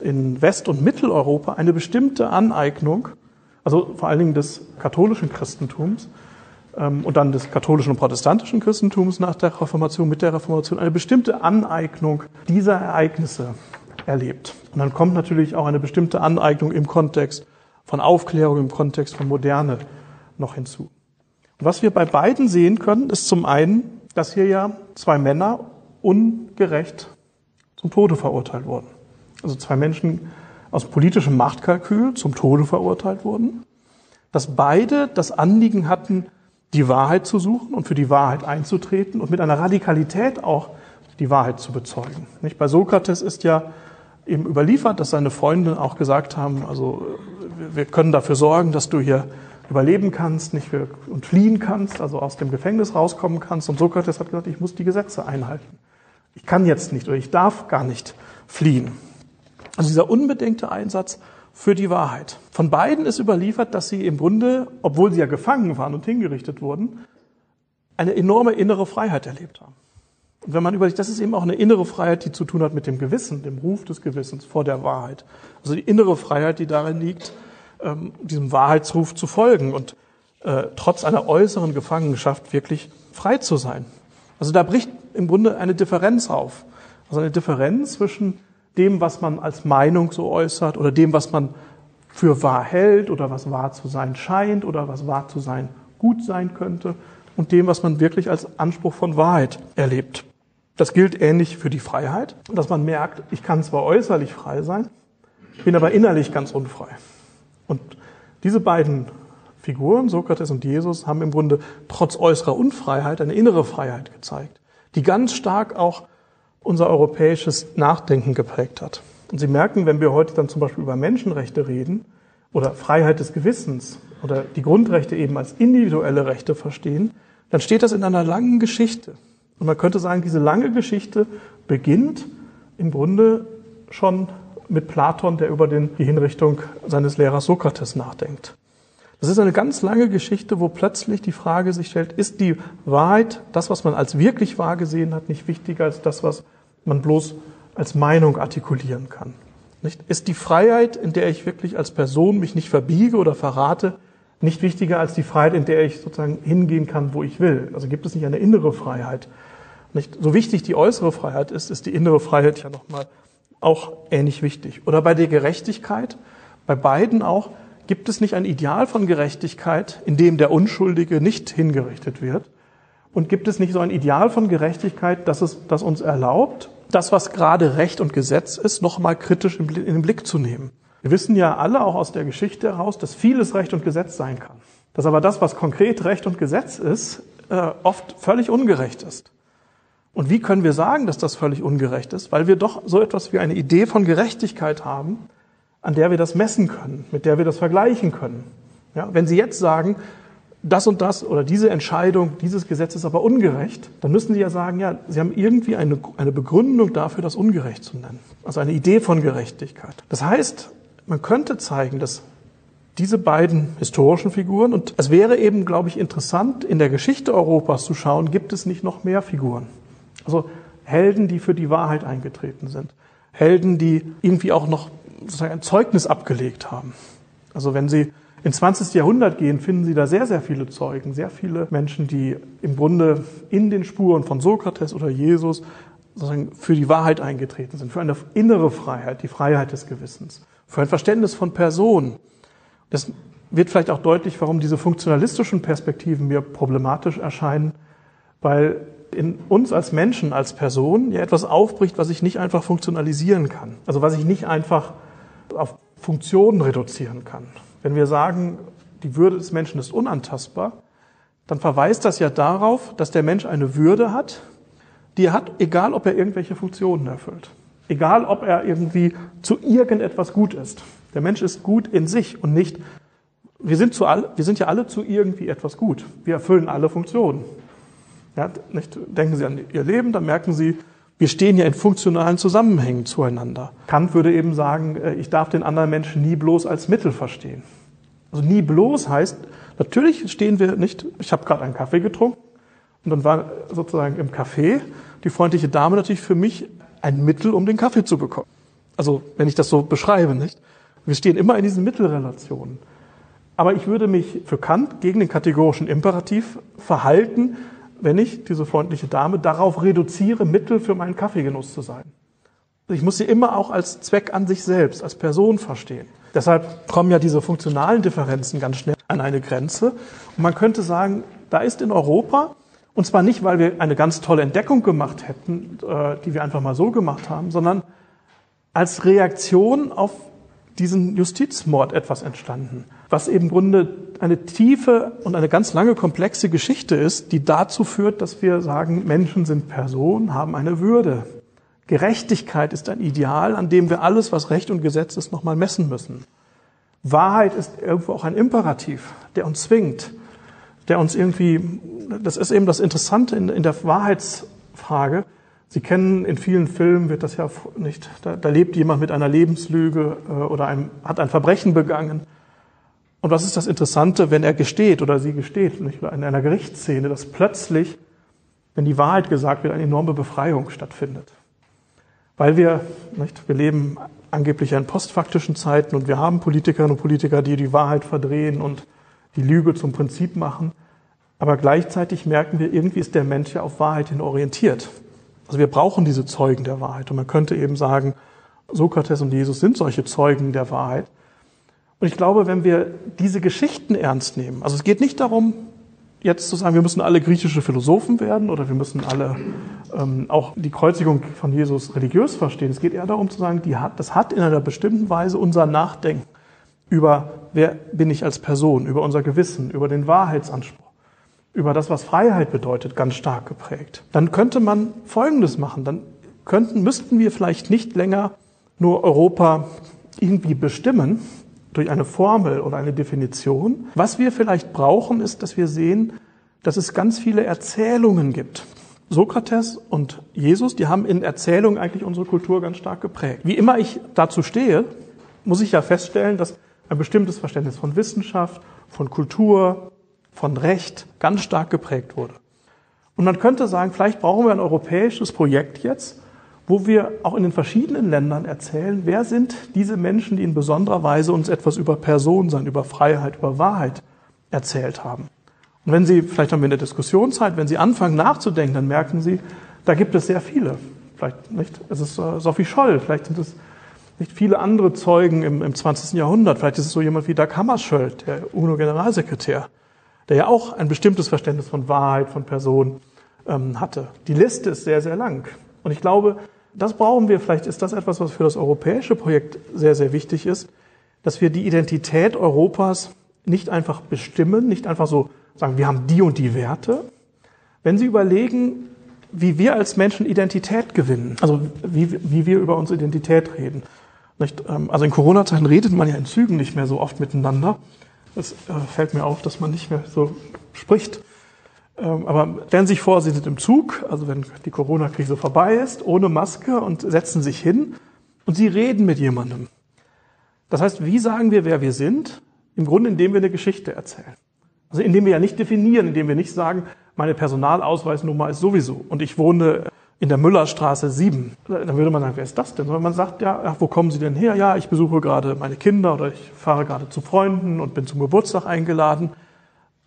in West- und Mitteleuropa, eine bestimmte Aneignung, also vor allen Dingen des katholischen Christentums ähm, und dann des katholischen und protestantischen Christentums nach der Reformation, mit der Reformation, eine bestimmte Aneignung dieser Ereignisse erlebt. Und dann kommt natürlich auch eine bestimmte Aneignung im Kontext von Aufklärung im Kontext von Moderne noch hinzu. Und was wir bei beiden sehen können, ist zum einen, dass hier ja zwei Männer ungerecht zum Tode verurteilt wurden. Also zwei Menschen aus politischem Machtkalkül zum Tode verurteilt wurden. Dass beide das Anliegen hatten, die Wahrheit zu suchen und für die Wahrheit einzutreten und mit einer Radikalität auch die Wahrheit zu bezeugen. Nicht? Bei Sokrates ist ja eben überliefert, dass seine Freunde auch gesagt haben, also wir können dafür sorgen, dass du hier überleben kannst, nicht für, und fliehen kannst, also aus dem Gefängnis rauskommen kannst. Und Sokrates hat gesagt, ich muss die Gesetze einhalten. Ich kann jetzt nicht oder ich darf gar nicht fliehen. Also dieser unbedingte Einsatz für die Wahrheit. Von beiden ist überliefert, dass sie im Grunde, obwohl sie ja gefangen waren und hingerichtet wurden, eine enorme innere Freiheit erlebt haben. Und wenn man überlegt, das ist eben auch eine innere Freiheit, die zu tun hat mit dem Gewissen, dem Ruf des Gewissens vor der Wahrheit. Also die innere Freiheit, die darin liegt, ähm, diesem Wahrheitsruf zu folgen und äh, trotz einer äußeren Gefangenschaft wirklich frei zu sein. Also da bricht im Grunde eine Differenz auf. Also eine Differenz zwischen dem, was man als Meinung so äußert oder dem, was man für wahr hält oder was wahr zu sein scheint oder was wahr zu sein gut sein könnte und dem, was man wirklich als Anspruch von Wahrheit erlebt. Das gilt ähnlich für die Freiheit, dass man merkt, ich kann zwar äußerlich frei sein, bin aber innerlich ganz unfrei. Und diese beiden Figuren, Sokrates und Jesus, haben im Grunde trotz äußerer Unfreiheit eine innere Freiheit gezeigt, die ganz stark auch unser europäisches Nachdenken geprägt hat. Und Sie merken, wenn wir heute dann zum Beispiel über Menschenrechte reden oder Freiheit des Gewissens oder die Grundrechte eben als individuelle Rechte verstehen, dann steht das in einer langen Geschichte. Und man könnte sagen, diese lange Geschichte beginnt im Grunde schon mit Platon, der über den, die Hinrichtung seines Lehrers Sokrates nachdenkt. Das ist eine ganz lange Geschichte, wo plötzlich die Frage sich stellt, ist die Wahrheit, das, was man als wirklich wahr gesehen hat, nicht wichtiger als das, was man bloß als Meinung artikulieren kann? Nicht? Ist die Freiheit, in der ich wirklich als Person mich nicht verbiege oder verrate, nicht wichtiger als die Freiheit, in der ich sozusagen hingehen kann, wo ich will? Also gibt es nicht eine innere Freiheit? Nicht? So wichtig die äußere Freiheit ist, ist die innere Freiheit ja nochmal auch ähnlich wichtig. Oder bei der Gerechtigkeit, bei beiden auch, gibt es nicht ein Ideal von Gerechtigkeit, in dem der Unschuldige nicht hingerichtet wird? Und gibt es nicht so ein Ideal von Gerechtigkeit, das, es, das uns erlaubt, das, was gerade Recht und Gesetz ist, nochmal kritisch in den Blick zu nehmen? Wir wissen ja alle auch aus der Geschichte heraus, dass vieles Recht und Gesetz sein kann. Dass aber das, was konkret Recht und Gesetz ist, äh, oft völlig ungerecht ist. Und wie können wir sagen, dass das völlig ungerecht ist? Weil wir doch so etwas wie eine Idee von Gerechtigkeit haben, an der wir das messen können, mit der wir das vergleichen können. Ja, wenn Sie jetzt sagen, das und das oder diese Entscheidung, dieses Gesetz ist aber ungerecht, dann müssen Sie ja sagen, ja, Sie haben irgendwie eine, eine Begründung dafür, das ungerecht zu nennen. Also eine Idee von Gerechtigkeit. Das heißt, man könnte zeigen, dass diese beiden historischen Figuren, und es wäre eben, glaube ich, interessant, in der Geschichte Europas zu schauen, gibt es nicht noch mehr Figuren? Also Helden, die für die Wahrheit eingetreten sind. Helden, die irgendwie auch noch sozusagen ein Zeugnis abgelegt haben. Also wenn Sie ins 20. Jahrhundert gehen, finden Sie da sehr, sehr viele Zeugen, sehr viele Menschen, die im Grunde in den Spuren von Sokrates oder Jesus sozusagen für die Wahrheit eingetreten sind, für eine innere Freiheit, die Freiheit des Gewissens, für ein Verständnis von Personen. Das wird vielleicht auch deutlich, warum diese funktionalistischen Perspektiven mir problematisch erscheinen, weil in uns als Menschen, als Person ja etwas aufbricht, was ich nicht einfach funktionalisieren kann. Also was ich nicht einfach auf Funktionen reduzieren kann. Wenn wir sagen, die Würde des Menschen ist unantastbar, dann verweist das ja darauf, dass der Mensch eine Würde hat, die er hat, egal ob er irgendwelche Funktionen erfüllt. Egal ob er irgendwie zu irgendetwas gut ist. Der Mensch ist gut in sich und nicht, wir sind, zu all, wir sind ja alle zu irgendwie etwas gut. Wir erfüllen alle Funktionen. Ja, nicht, denken Sie an Ihr Leben, dann merken Sie, wir stehen ja in funktionalen Zusammenhängen zueinander. Kant würde eben sagen, äh, ich darf den anderen Menschen nie bloß als Mittel verstehen. Also nie bloß heißt, natürlich stehen wir nicht, ich habe gerade einen Kaffee getrunken und dann war sozusagen im Café die freundliche Dame natürlich für mich ein Mittel, um den Kaffee zu bekommen. Also wenn ich das so beschreibe, nicht? Wir stehen immer in diesen Mittelrelationen. Aber ich würde mich für Kant gegen den kategorischen Imperativ verhalten, wenn ich, diese freundliche Dame, darauf reduziere, Mittel für meinen Kaffeegenuss zu sein. Ich muss sie immer auch als Zweck an sich selbst, als Person verstehen. Deshalb kommen ja diese funktionalen Differenzen ganz schnell an eine Grenze. Und man könnte sagen, da ist in Europa, und zwar nicht, weil wir eine ganz tolle Entdeckung gemacht hätten, äh, die wir einfach mal so gemacht haben, sondern als Reaktion auf diesen Justizmord etwas entstanden, was eben im Grunde eine tiefe und eine ganz lange komplexe Geschichte ist, die dazu führt, dass wir sagen, Menschen sind Personen, haben eine Würde. Gerechtigkeit ist ein Ideal, an dem wir alles, was Recht und Gesetz ist, nochmal messen müssen. Wahrheit ist irgendwo auch ein Imperativ, der uns zwingt, der uns irgendwie, das ist eben das Interessante in, in der Wahrheitsfrage. Sie kennen in vielen Filmen wird das ja nicht, da, da lebt jemand mit einer Lebenslüge äh, oder einem, hat ein Verbrechen begangen. Und was ist das Interessante, wenn er gesteht oder sie gesteht, nicht, in einer Gerichtsszene, dass plötzlich, wenn die Wahrheit gesagt wird, eine enorme Befreiung stattfindet. Weil wir, nicht, wir leben angeblich in postfaktischen Zeiten und wir haben Politikerinnen und Politiker, die die Wahrheit verdrehen und die Lüge zum Prinzip machen. Aber gleichzeitig merken wir, irgendwie ist der Mensch ja auf Wahrheit hin orientiert. Also wir brauchen diese Zeugen der Wahrheit. Und man könnte eben sagen, Sokrates und Jesus sind solche Zeugen der Wahrheit. Und ich glaube, wenn wir diese Geschichten ernst nehmen, also es geht nicht darum, jetzt zu sagen, wir müssen alle griechische Philosophen werden oder wir müssen alle ähm, auch die Kreuzigung von Jesus religiös verstehen. Es geht eher darum zu sagen, die hat, das hat in einer bestimmten Weise unser Nachdenken über wer bin ich als Person, über unser Gewissen, über den Wahrheitsanspruch, über das, was Freiheit bedeutet, ganz stark geprägt. Dann könnte man Folgendes machen. Dann könnten, müssten wir vielleicht nicht länger nur Europa irgendwie bestimmen durch eine Formel oder eine Definition. Was wir vielleicht brauchen, ist, dass wir sehen, dass es ganz viele Erzählungen gibt. Sokrates und Jesus, die haben in Erzählungen eigentlich unsere Kultur ganz stark geprägt. Wie immer ich dazu stehe, muss ich ja feststellen, dass ein bestimmtes Verständnis von Wissenschaft, von Kultur, von Recht ganz stark geprägt wurde. Und man könnte sagen, vielleicht brauchen wir ein europäisches Projekt jetzt, wo wir auch in den verschiedenen Ländern erzählen, wer sind diese Menschen, die in besonderer Weise uns etwas über Personensein, über Freiheit, über Wahrheit erzählt haben. Und wenn Sie, vielleicht haben wir eine Diskussionszeit, wenn Sie anfangen nachzudenken, dann merken Sie, da gibt es sehr viele. Vielleicht nicht, es ist äh, Sophie Scholl, vielleicht sind es nicht viele andere Zeugen im, im 20. Jahrhundert. Vielleicht ist es so jemand wie Dag Hammarskjöld, der UNO-Generalsekretär, der ja auch ein bestimmtes Verständnis von Wahrheit, von Person ähm, hatte. Die Liste ist sehr, sehr lang. Und ich glaube, das brauchen wir. Vielleicht ist das etwas, was für das europäische Projekt sehr, sehr wichtig ist, dass wir die Identität Europas nicht einfach bestimmen, nicht einfach so sagen, wir haben die und die Werte. Wenn Sie überlegen, wie wir als Menschen Identität gewinnen, also wie, wie wir über unsere Identität reden, nicht? Ähm, also in Corona-Zeiten redet man ja in Zügen nicht mehr so oft miteinander. Es äh, fällt mir auf, dass man nicht mehr so spricht. Ähm, aber stellen Sie sich vor, Sie sind im Zug, also wenn die Corona-Krise vorbei ist, ohne Maske und setzen sich hin und Sie reden mit jemandem. Das heißt, wie sagen wir, wer wir sind? Im Grunde, indem wir eine Geschichte erzählen. Also indem wir ja nicht definieren, indem wir nicht sagen, meine Personalausweisnummer ist sowieso und ich wohne in der Müllerstraße 7. Dann würde man sagen, wer ist das denn? Sondern man sagt, ja, ach, wo kommen Sie denn her? Ja, ich besuche gerade meine Kinder oder ich fahre gerade zu Freunden und bin zum Geburtstag eingeladen.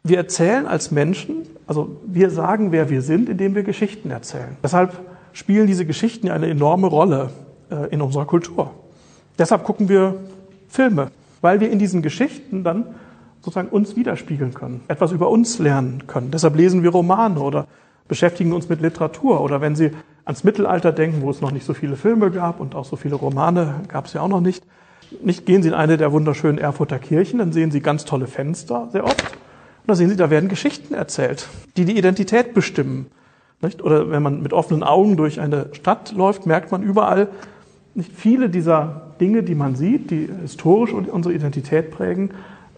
Wir erzählen als Menschen, also wir sagen, wer wir sind, indem wir Geschichten erzählen. Deshalb spielen diese Geschichten eine enorme Rolle äh, in unserer Kultur. Deshalb gucken wir Filme, weil wir in diesen Geschichten dann sozusagen uns widerspiegeln können, etwas über uns lernen können. Deshalb lesen wir Romane oder beschäftigen uns mit Literatur. Oder wenn Sie ans Mittelalter denken, wo es noch nicht so viele Filme gab und auch so viele Romane gab es ja auch noch nicht, nicht gehen Sie in eine der wunderschönen Erfurter Kirchen, dann sehen Sie ganz tolle Fenster sehr oft. Und da sehen Sie, da werden Geschichten erzählt, die die Identität bestimmen. Nicht? Oder wenn man mit offenen Augen durch eine Stadt läuft, merkt man überall, nicht viele dieser Dinge, die man sieht, die historisch unsere Identität prägen,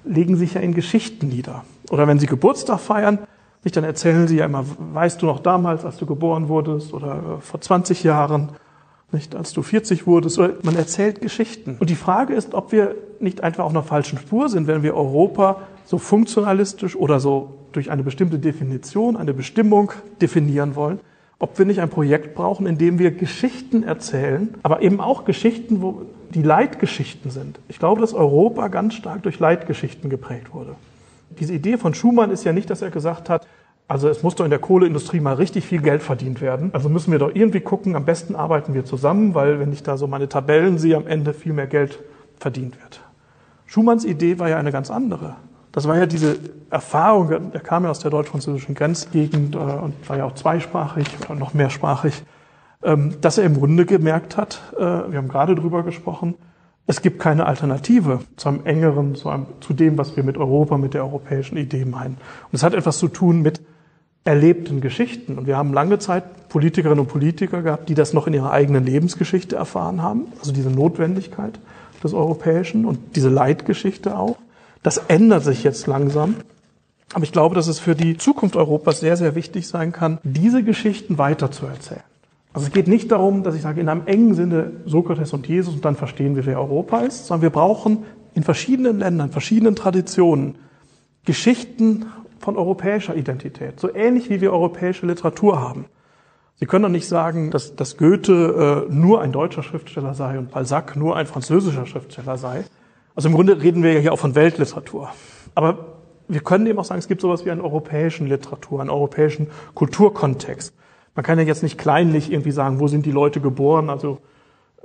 legen sich ja in Geschichten nieder. Oder wenn Sie Geburtstag feiern, nicht, dann erzählen sie ja immer, weißt du noch damals, als du geboren wurdest oder äh, vor 20 Jahren, nicht, als du 40 wurdest. Oder man erzählt Geschichten. Und die Frage ist, ob wir nicht einfach auf einer falschen Spur sind, wenn wir Europa so funktionalistisch oder so durch eine bestimmte Definition, eine Bestimmung definieren wollen. Ob wir nicht ein Projekt brauchen, in dem wir Geschichten erzählen, aber eben auch Geschichten, wo die Leitgeschichten sind. Ich glaube, dass Europa ganz stark durch Leitgeschichten geprägt wurde. Diese Idee von Schumann ist ja nicht, dass er gesagt hat, also es muss doch in der Kohleindustrie mal richtig viel Geld verdient werden. Also müssen wir doch irgendwie gucken, am besten arbeiten wir zusammen, weil wenn ich da so meine Tabellen sehe, am Ende viel mehr Geld verdient wird. Schumanns Idee war ja eine ganz andere. Das war ja diese Erfahrung, er kam ja aus der deutsch-französischen Grenzgegend äh, und war ja auch zweisprachig oder noch mehrsprachig, ähm, dass er im Grunde gemerkt hat, äh, wir haben gerade drüber gesprochen, es gibt keine Alternative zu einem engeren, zu, einem, zu dem, was wir mit Europa, mit der europäischen Idee meinen. Und es hat etwas zu tun mit erlebten Geschichten. Und wir haben lange Zeit Politikerinnen und Politiker gehabt, die das noch in ihrer eigenen Lebensgeschichte erfahren haben, also diese Notwendigkeit des Europäischen und diese Leitgeschichte auch. Das ändert sich jetzt langsam. Aber ich glaube, dass es für die Zukunft Europas sehr, sehr wichtig sein kann, diese Geschichten weiterzuerzählen. Also es geht nicht darum, dass ich sage, in einem engen Sinne Sokrates und Jesus und dann verstehen wir, wer Europa ist, sondern wir brauchen in verschiedenen Ländern, verschiedenen Traditionen Geschichten von europäischer Identität, so ähnlich wie wir europäische Literatur haben. Sie können doch nicht sagen, dass, dass Goethe äh, nur ein deutscher Schriftsteller sei und Balzac nur ein französischer Schriftsteller sei. Also im Grunde reden wir ja hier auch von Weltliteratur. Aber wir können eben auch sagen, es gibt sowas wie einen europäischen Literatur, einen europäischen Kulturkontext. Man kann ja jetzt nicht kleinlich irgendwie sagen, wo sind die Leute geboren, also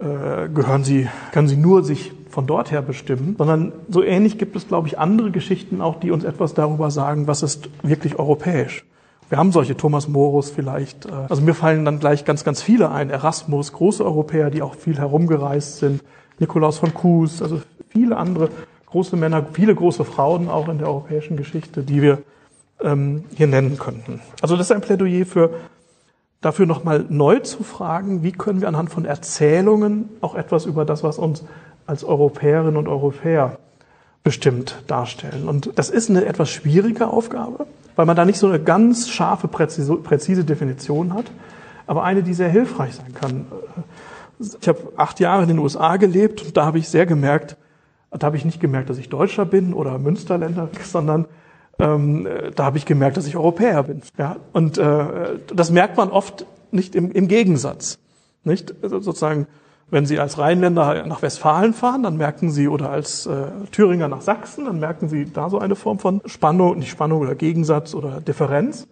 äh, gehören sie, können sie nur sich von dort her bestimmen, sondern so ähnlich gibt es, glaube ich, andere Geschichten auch, die uns etwas darüber sagen, was ist wirklich europäisch. Wir haben solche Thomas Morus vielleicht. Äh, also mir fallen dann gleich ganz, ganz viele ein. Erasmus, große Europäer, die auch viel herumgereist sind. Nikolaus von Kues, also viele andere große Männer, viele große Frauen auch in der europäischen Geschichte, die wir ähm, hier nennen könnten. Also das ist ein Plädoyer für dafür nochmal neu zu fragen, wie können wir anhand von Erzählungen auch etwas über das, was uns als Europäerinnen und Europäer bestimmt darstellen. Und das ist eine etwas schwierige Aufgabe, weil man da nicht so eine ganz scharfe, präzise, präzise Definition hat, aber eine, die sehr hilfreich sein kann. Ich habe acht Jahre in den USA gelebt und da habe ich sehr gemerkt, da habe ich nicht gemerkt, dass ich Deutscher bin oder Münsterländer, sondern ähm, da habe ich gemerkt, dass ich Europäer bin. Ja? Und äh, das merkt man oft nicht im, im Gegensatz. Nicht? Also sozusagen, wenn Sie als Rheinländer nach Westfalen fahren, dann merken Sie, oder als äh, Thüringer nach Sachsen, dann merken Sie da so eine Form von Spannung, nicht Spannung oder Gegensatz oder Differenz.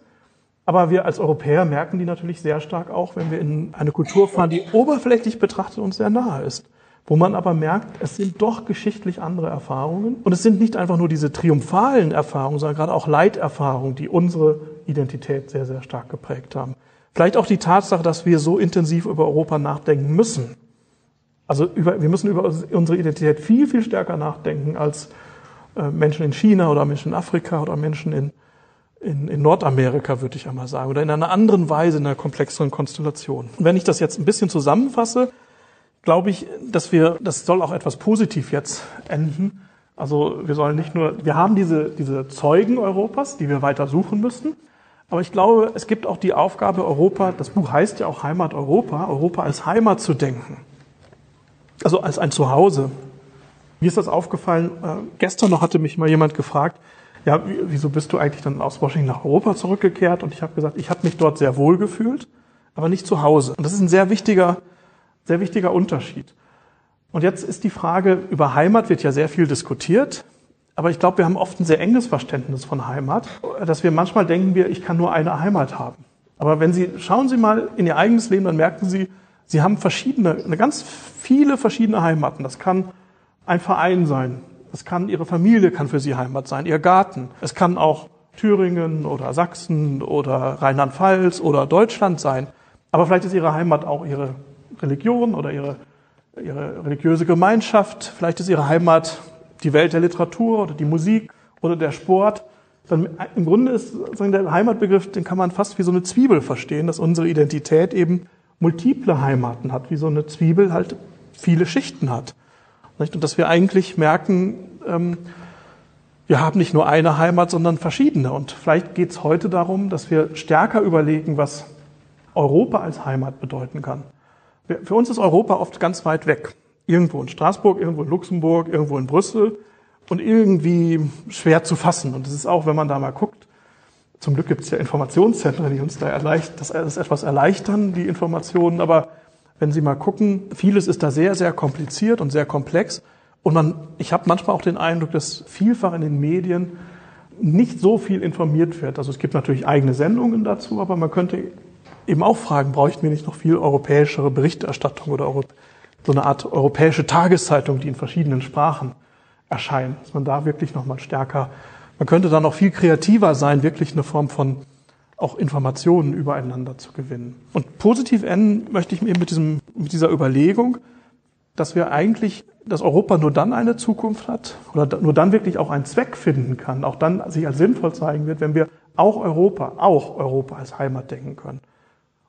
Aber wir als Europäer merken die natürlich sehr stark auch, wenn wir in eine Kultur fahren, die oberflächlich betrachtet uns sehr nahe ist wo man aber merkt, es sind doch geschichtlich andere Erfahrungen. Und es sind nicht einfach nur diese triumphalen Erfahrungen, sondern gerade auch Leiterfahrungen, die unsere Identität sehr, sehr stark geprägt haben. Vielleicht auch die Tatsache, dass wir so intensiv über Europa nachdenken müssen. Also über, wir müssen über unsere Identität viel, viel stärker nachdenken als äh, Menschen in China oder Menschen in Afrika oder Menschen in, in, in Nordamerika, würde ich einmal sagen, oder in einer anderen Weise, in einer komplexeren Konstellation. Und wenn ich das jetzt ein bisschen zusammenfasse, glaube ich, dass wir, das soll auch etwas positiv jetzt enden. Also wir sollen nicht nur, wir haben diese, diese Zeugen Europas, die wir weiter suchen müssen. Aber ich glaube, es gibt auch die Aufgabe, Europa, das Buch heißt ja auch Heimat Europa, Europa als Heimat zu denken. Also als ein Zuhause. Mir ist das aufgefallen, äh, gestern noch hatte mich mal jemand gefragt, ja, wieso bist du eigentlich dann aus Washington nach Europa zurückgekehrt? Und ich habe gesagt, ich habe mich dort sehr wohl gefühlt, aber nicht zu Hause. Und das ist ein sehr wichtiger sehr wichtiger Unterschied. Und jetzt ist die Frage, über Heimat wird ja sehr viel diskutiert, aber ich glaube, wir haben oft ein sehr enges Verständnis von Heimat, dass wir manchmal denken wir, ich kann nur eine Heimat haben. Aber wenn Sie, schauen Sie mal in Ihr eigenes Leben, dann merken Sie, Sie haben verschiedene, eine ganz viele verschiedene Heimaten. Das kann ein Verein sein. Das kann Ihre Familie kann für Sie Heimat sein, Ihr Garten. Es kann auch Thüringen oder Sachsen oder Rheinland-Pfalz oder Deutschland sein. Aber vielleicht ist Ihre Heimat auch Ihre Religion oder ihre, ihre religiöse Gemeinschaft, vielleicht ist ihre Heimat die Welt der Literatur oder die Musik oder der Sport. Dann Im Grunde ist der Heimatbegriff, den kann man fast wie so eine Zwiebel verstehen, dass unsere Identität eben multiple Heimaten hat, wie so eine Zwiebel halt viele Schichten hat. Und dass wir eigentlich merken, ähm, wir haben nicht nur eine Heimat, sondern verschiedene. Und vielleicht geht es heute darum, dass wir stärker überlegen, was Europa als Heimat bedeuten kann. Für uns ist Europa oft ganz weit weg. Irgendwo in Straßburg, irgendwo in Luxemburg, irgendwo in Brüssel und irgendwie schwer zu fassen. Und es ist auch, wenn man da mal guckt, zum Glück gibt es ja Informationszentren, die uns da erleicht, das, das etwas erleichtern, die Informationen. Aber wenn Sie mal gucken, vieles ist da sehr, sehr kompliziert und sehr komplex. Und man, ich habe manchmal auch den Eindruck, dass vielfach in den Medien nicht so viel informiert wird. Also es gibt natürlich eigene Sendungen dazu, aber man könnte eben auch fragen, bräuchten wir nicht noch viel europäischere Berichterstattung oder so eine Art europäische Tageszeitung, die in verschiedenen Sprachen erscheint, dass man da wirklich nochmal stärker, man könnte da noch viel kreativer sein, wirklich eine Form von auch Informationen übereinander zu gewinnen. Und positiv enden möchte ich eben mit, diesem, mit dieser Überlegung, dass wir eigentlich, dass Europa nur dann eine Zukunft hat oder nur dann wirklich auch einen Zweck finden kann, auch dann sich als sinnvoll zeigen wird, wenn wir auch Europa, auch Europa als Heimat denken können.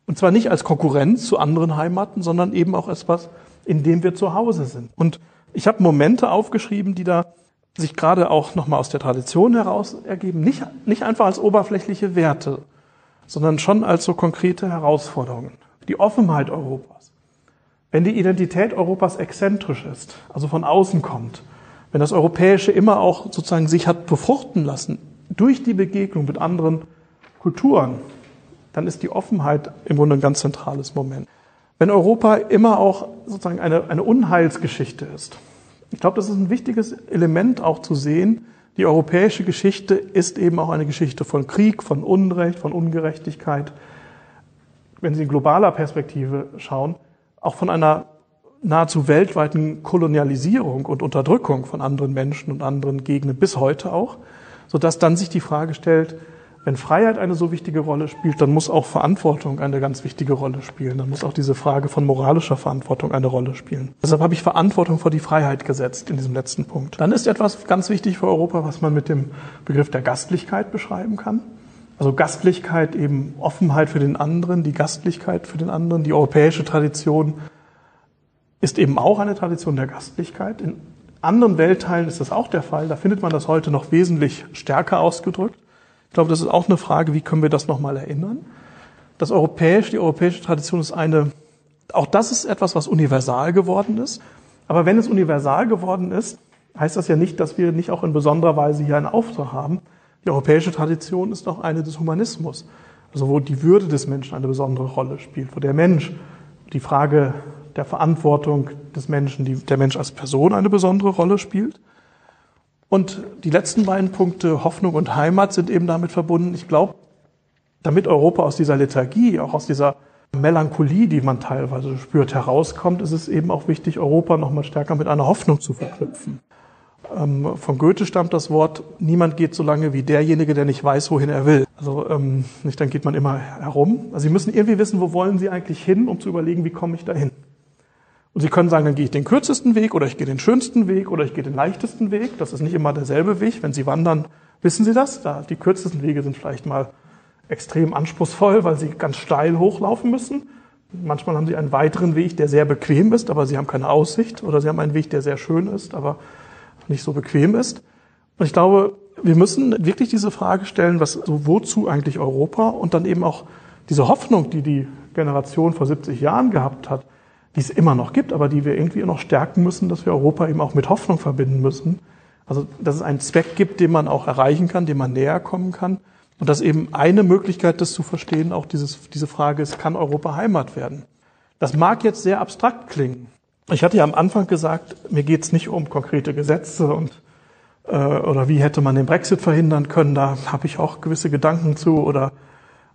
Und zwar nicht als Konkurrenz zu anderen Heimaten, sondern eben auch als was, in dem wir zu Hause sind. Und ich habe Momente aufgeschrieben, die da sich gerade auch nochmal aus der Tradition heraus ergeben, nicht, nicht einfach als oberflächliche Werte, sondern schon als so konkrete Herausforderungen. Die Offenheit Europas. Wenn die Identität Europas exzentrisch ist, also von außen kommt, wenn das Europäische immer auch sozusagen sich hat befruchten lassen durch die Begegnung mit anderen Kulturen, dann ist die Offenheit im Grunde ein ganz zentrales Moment. Wenn Europa immer auch sozusagen eine, eine Unheilsgeschichte ist, ich glaube, das ist ein wichtiges Element auch zu sehen. Die europäische Geschichte ist eben auch eine Geschichte von Krieg, von Unrecht, von Ungerechtigkeit. Wenn Sie in globaler Perspektive schauen, auch von einer nahezu weltweiten Kolonialisierung und Unterdrückung von anderen Menschen und anderen Gegenden bis heute auch, sodass dann sich die Frage stellt, wenn Freiheit eine so wichtige Rolle spielt, dann muss auch Verantwortung eine ganz wichtige Rolle spielen. Dann muss auch diese Frage von moralischer Verantwortung eine Rolle spielen. Deshalb habe ich Verantwortung vor die Freiheit gesetzt in diesem letzten Punkt. Dann ist etwas ganz wichtig für Europa, was man mit dem Begriff der Gastlichkeit beschreiben kann. Also Gastlichkeit eben Offenheit für den anderen, die Gastlichkeit für den anderen. Die europäische Tradition ist eben auch eine Tradition der Gastlichkeit. In anderen Weltteilen ist das auch der Fall. Da findet man das heute noch wesentlich stärker ausgedrückt. Ich glaube, das ist auch eine Frage, wie können wir das nochmal erinnern? Das europäische, die europäische Tradition ist eine, auch das ist etwas, was universal geworden ist. Aber wenn es universal geworden ist, heißt das ja nicht, dass wir nicht auch in besonderer Weise hier einen Auftrag haben. Die europäische Tradition ist auch eine des Humanismus, also wo die Würde des Menschen eine besondere Rolle spielt, wo der Mensch, die Frage der Verantwortung des Menschen, die, der Mensch als Person eine besondere Rolle spielt. Und die letzten beiden Punkte, Hoffnung und Heimat, sind eben damit verbunden. Ich glaube, damit Europa aus dieser Lethargie, auch aus dieser Melancholie, die man teilweise spürt, herauskommt, ist es eben auch wichtig, Europa nochmal stärker mit einer Hoffnung zu verknüpfen. Ähm, von Goethe stammt das Wort, niemand geht so lange wie derjenige, der nicht weiß, wohin er will. Also ähm, nicht, dann geht man immer herum. Also Sie müssen irgendwie wissen, wo wollen Sie eigentlich hin, um zu überlegen, wie komme ich dahin. Und Sie können sagen, dann gehe ich den kürzesten Weg oder ich gehe den schönsten Weg oder ich gehe den leichtesten Weg. Das ist nicht immer derselbe Weg. Wenn Sie wandern, wissen Sie das. Da, die kürzesten Wege sind vielleicht mal extrem anspruchsvoll, weil Sie ganz steil hochlaufen müssen. Manchmal haben Sie einen weiteren Weg, der sehr bequem ist, aber Sie haben keine Aussicht. Oder Sie haben einen Weg, der sehr schön ist, aber nicht so bequem ist. Und ich glaube, wir müssen wirklich diese Frage stellen, was, so wozu eigentlich Europa? Und dann eben auch diese Hoffnung, die die Generation vor 70 Jahren gehabt hat, die es immer noch gibt, aber die wir irgendwie noch stärken müssen, dass wir Europa eben auch mit Hoffnung verbinden müssen. Also, dass es einen Zweck gibt, den man auch erreichen kann, dem man näher kommen kann. Und dass eben eine Möglichkeit, das zu verstehen, auch dieses, diese Frage ist, kann Europa Heimat werden? Das mag jetzt sehr abstrakt klingen. Ich hatte ja am Anfang gesagt, mir geht es nicht um konkrete Gesetze und äh, oder wie hätte man den Brexit verhindern können. Da habe ich auch gewisse Gedanken zu oder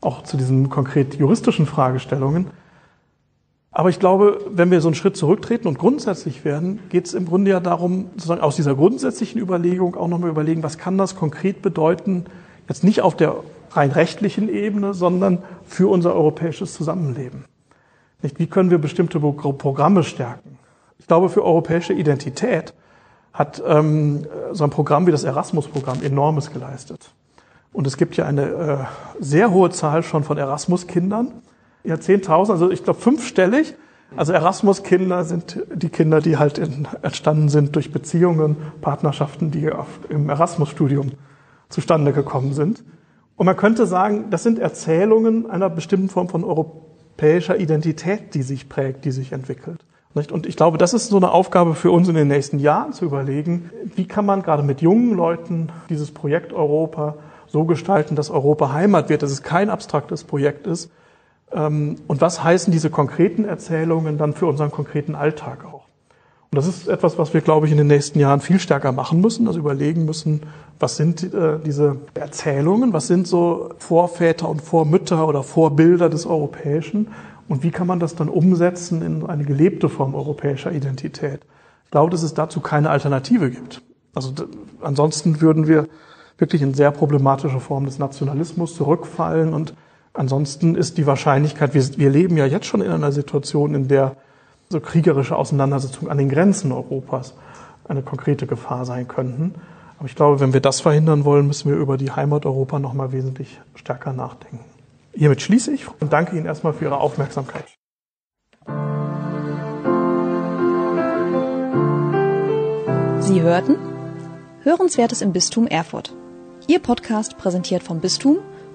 auch zu diesen konkret juristischen Fragestellungen. Aber ich glaube, wenn wir so einen Schritt zurücktreten und grundsätzlich werden, geht es im Grunde ja darum, sozusagen aus dieser grundsätzlichen Überlegung auch nochmal überlegen, was kann das konkret bedeuten, jetzt nicht auf der rein rechtlichen Ebene, sondern für unser europäisches Zusammenleben. Nicht, wie können wir bestimmte Programme stärken? Ich glaube, für europäische Identität hat ähm, so ein Programm wie das Erasmus-Programm enormes geleistet. Und es gibt ja eine äh, sehr hohe Zahl schon von Erasmus-Kindern, ja, 10.000, also ich glaube fünfstellig. Also Erasmus-Kinder sind die Kinder, die halt in, entstanden sind durch Beziehungen, Partnerschaften, die im Erasmus-Studium zustande gekommen sind. Und man könnte sagen, das sind Erzählungen einer bestimmten Form von europäischer Identität, die sich prägt, die sich entwickelt. Und ich glaube, das ist so eine Aufgabe für uns in den nächsten Jahren zu überlegen, wie kann man gerade mit jungen Leuten dieses Projekt Europa so gestalten, dass Europa Heimat wird, dass es kein abstraktes Projekt ist, und was heißen diese konkreten Erzählungen dann für unseren konkreten Alltag auch? Und das ist etwas, was wir, glaube ich, in den nächsten Jahren viel stärker machen müssen, also überlegen müssen, was sind äh, diese Erzählungen, was sind so Vorväter und Vormütter oder Vorbilder des Europäischen und wie kann man das dann umsetzen in eine gelebte Form europäischer Identität? Ich glaube, dass es dazu keine Alternative gibt. Also ansonsten würden wir wirklich in sehr problematische Formen des Nationalismus zurückfallen und Ansonsten ist die Wahrscheinlichkeit, wir, wir leben ja jetzt schon in einer Situation, in der so kriegerische Auseinandersetzungen an den Grenzen Europas eine konkrete Gefahr sein könnten. Aber ich glaube, wenn wir das verhindern wollen, müssen wir über die Heimat Europa noch mal wesentlich stärker nachdenken. Hiermit schließe ich und danke Ihnen erstmal für Ihre Aufmerksamkeit. Sie hörten Hörenswertes im Bistum Erfurt. Ihr Podcast präsentiert vom Bistum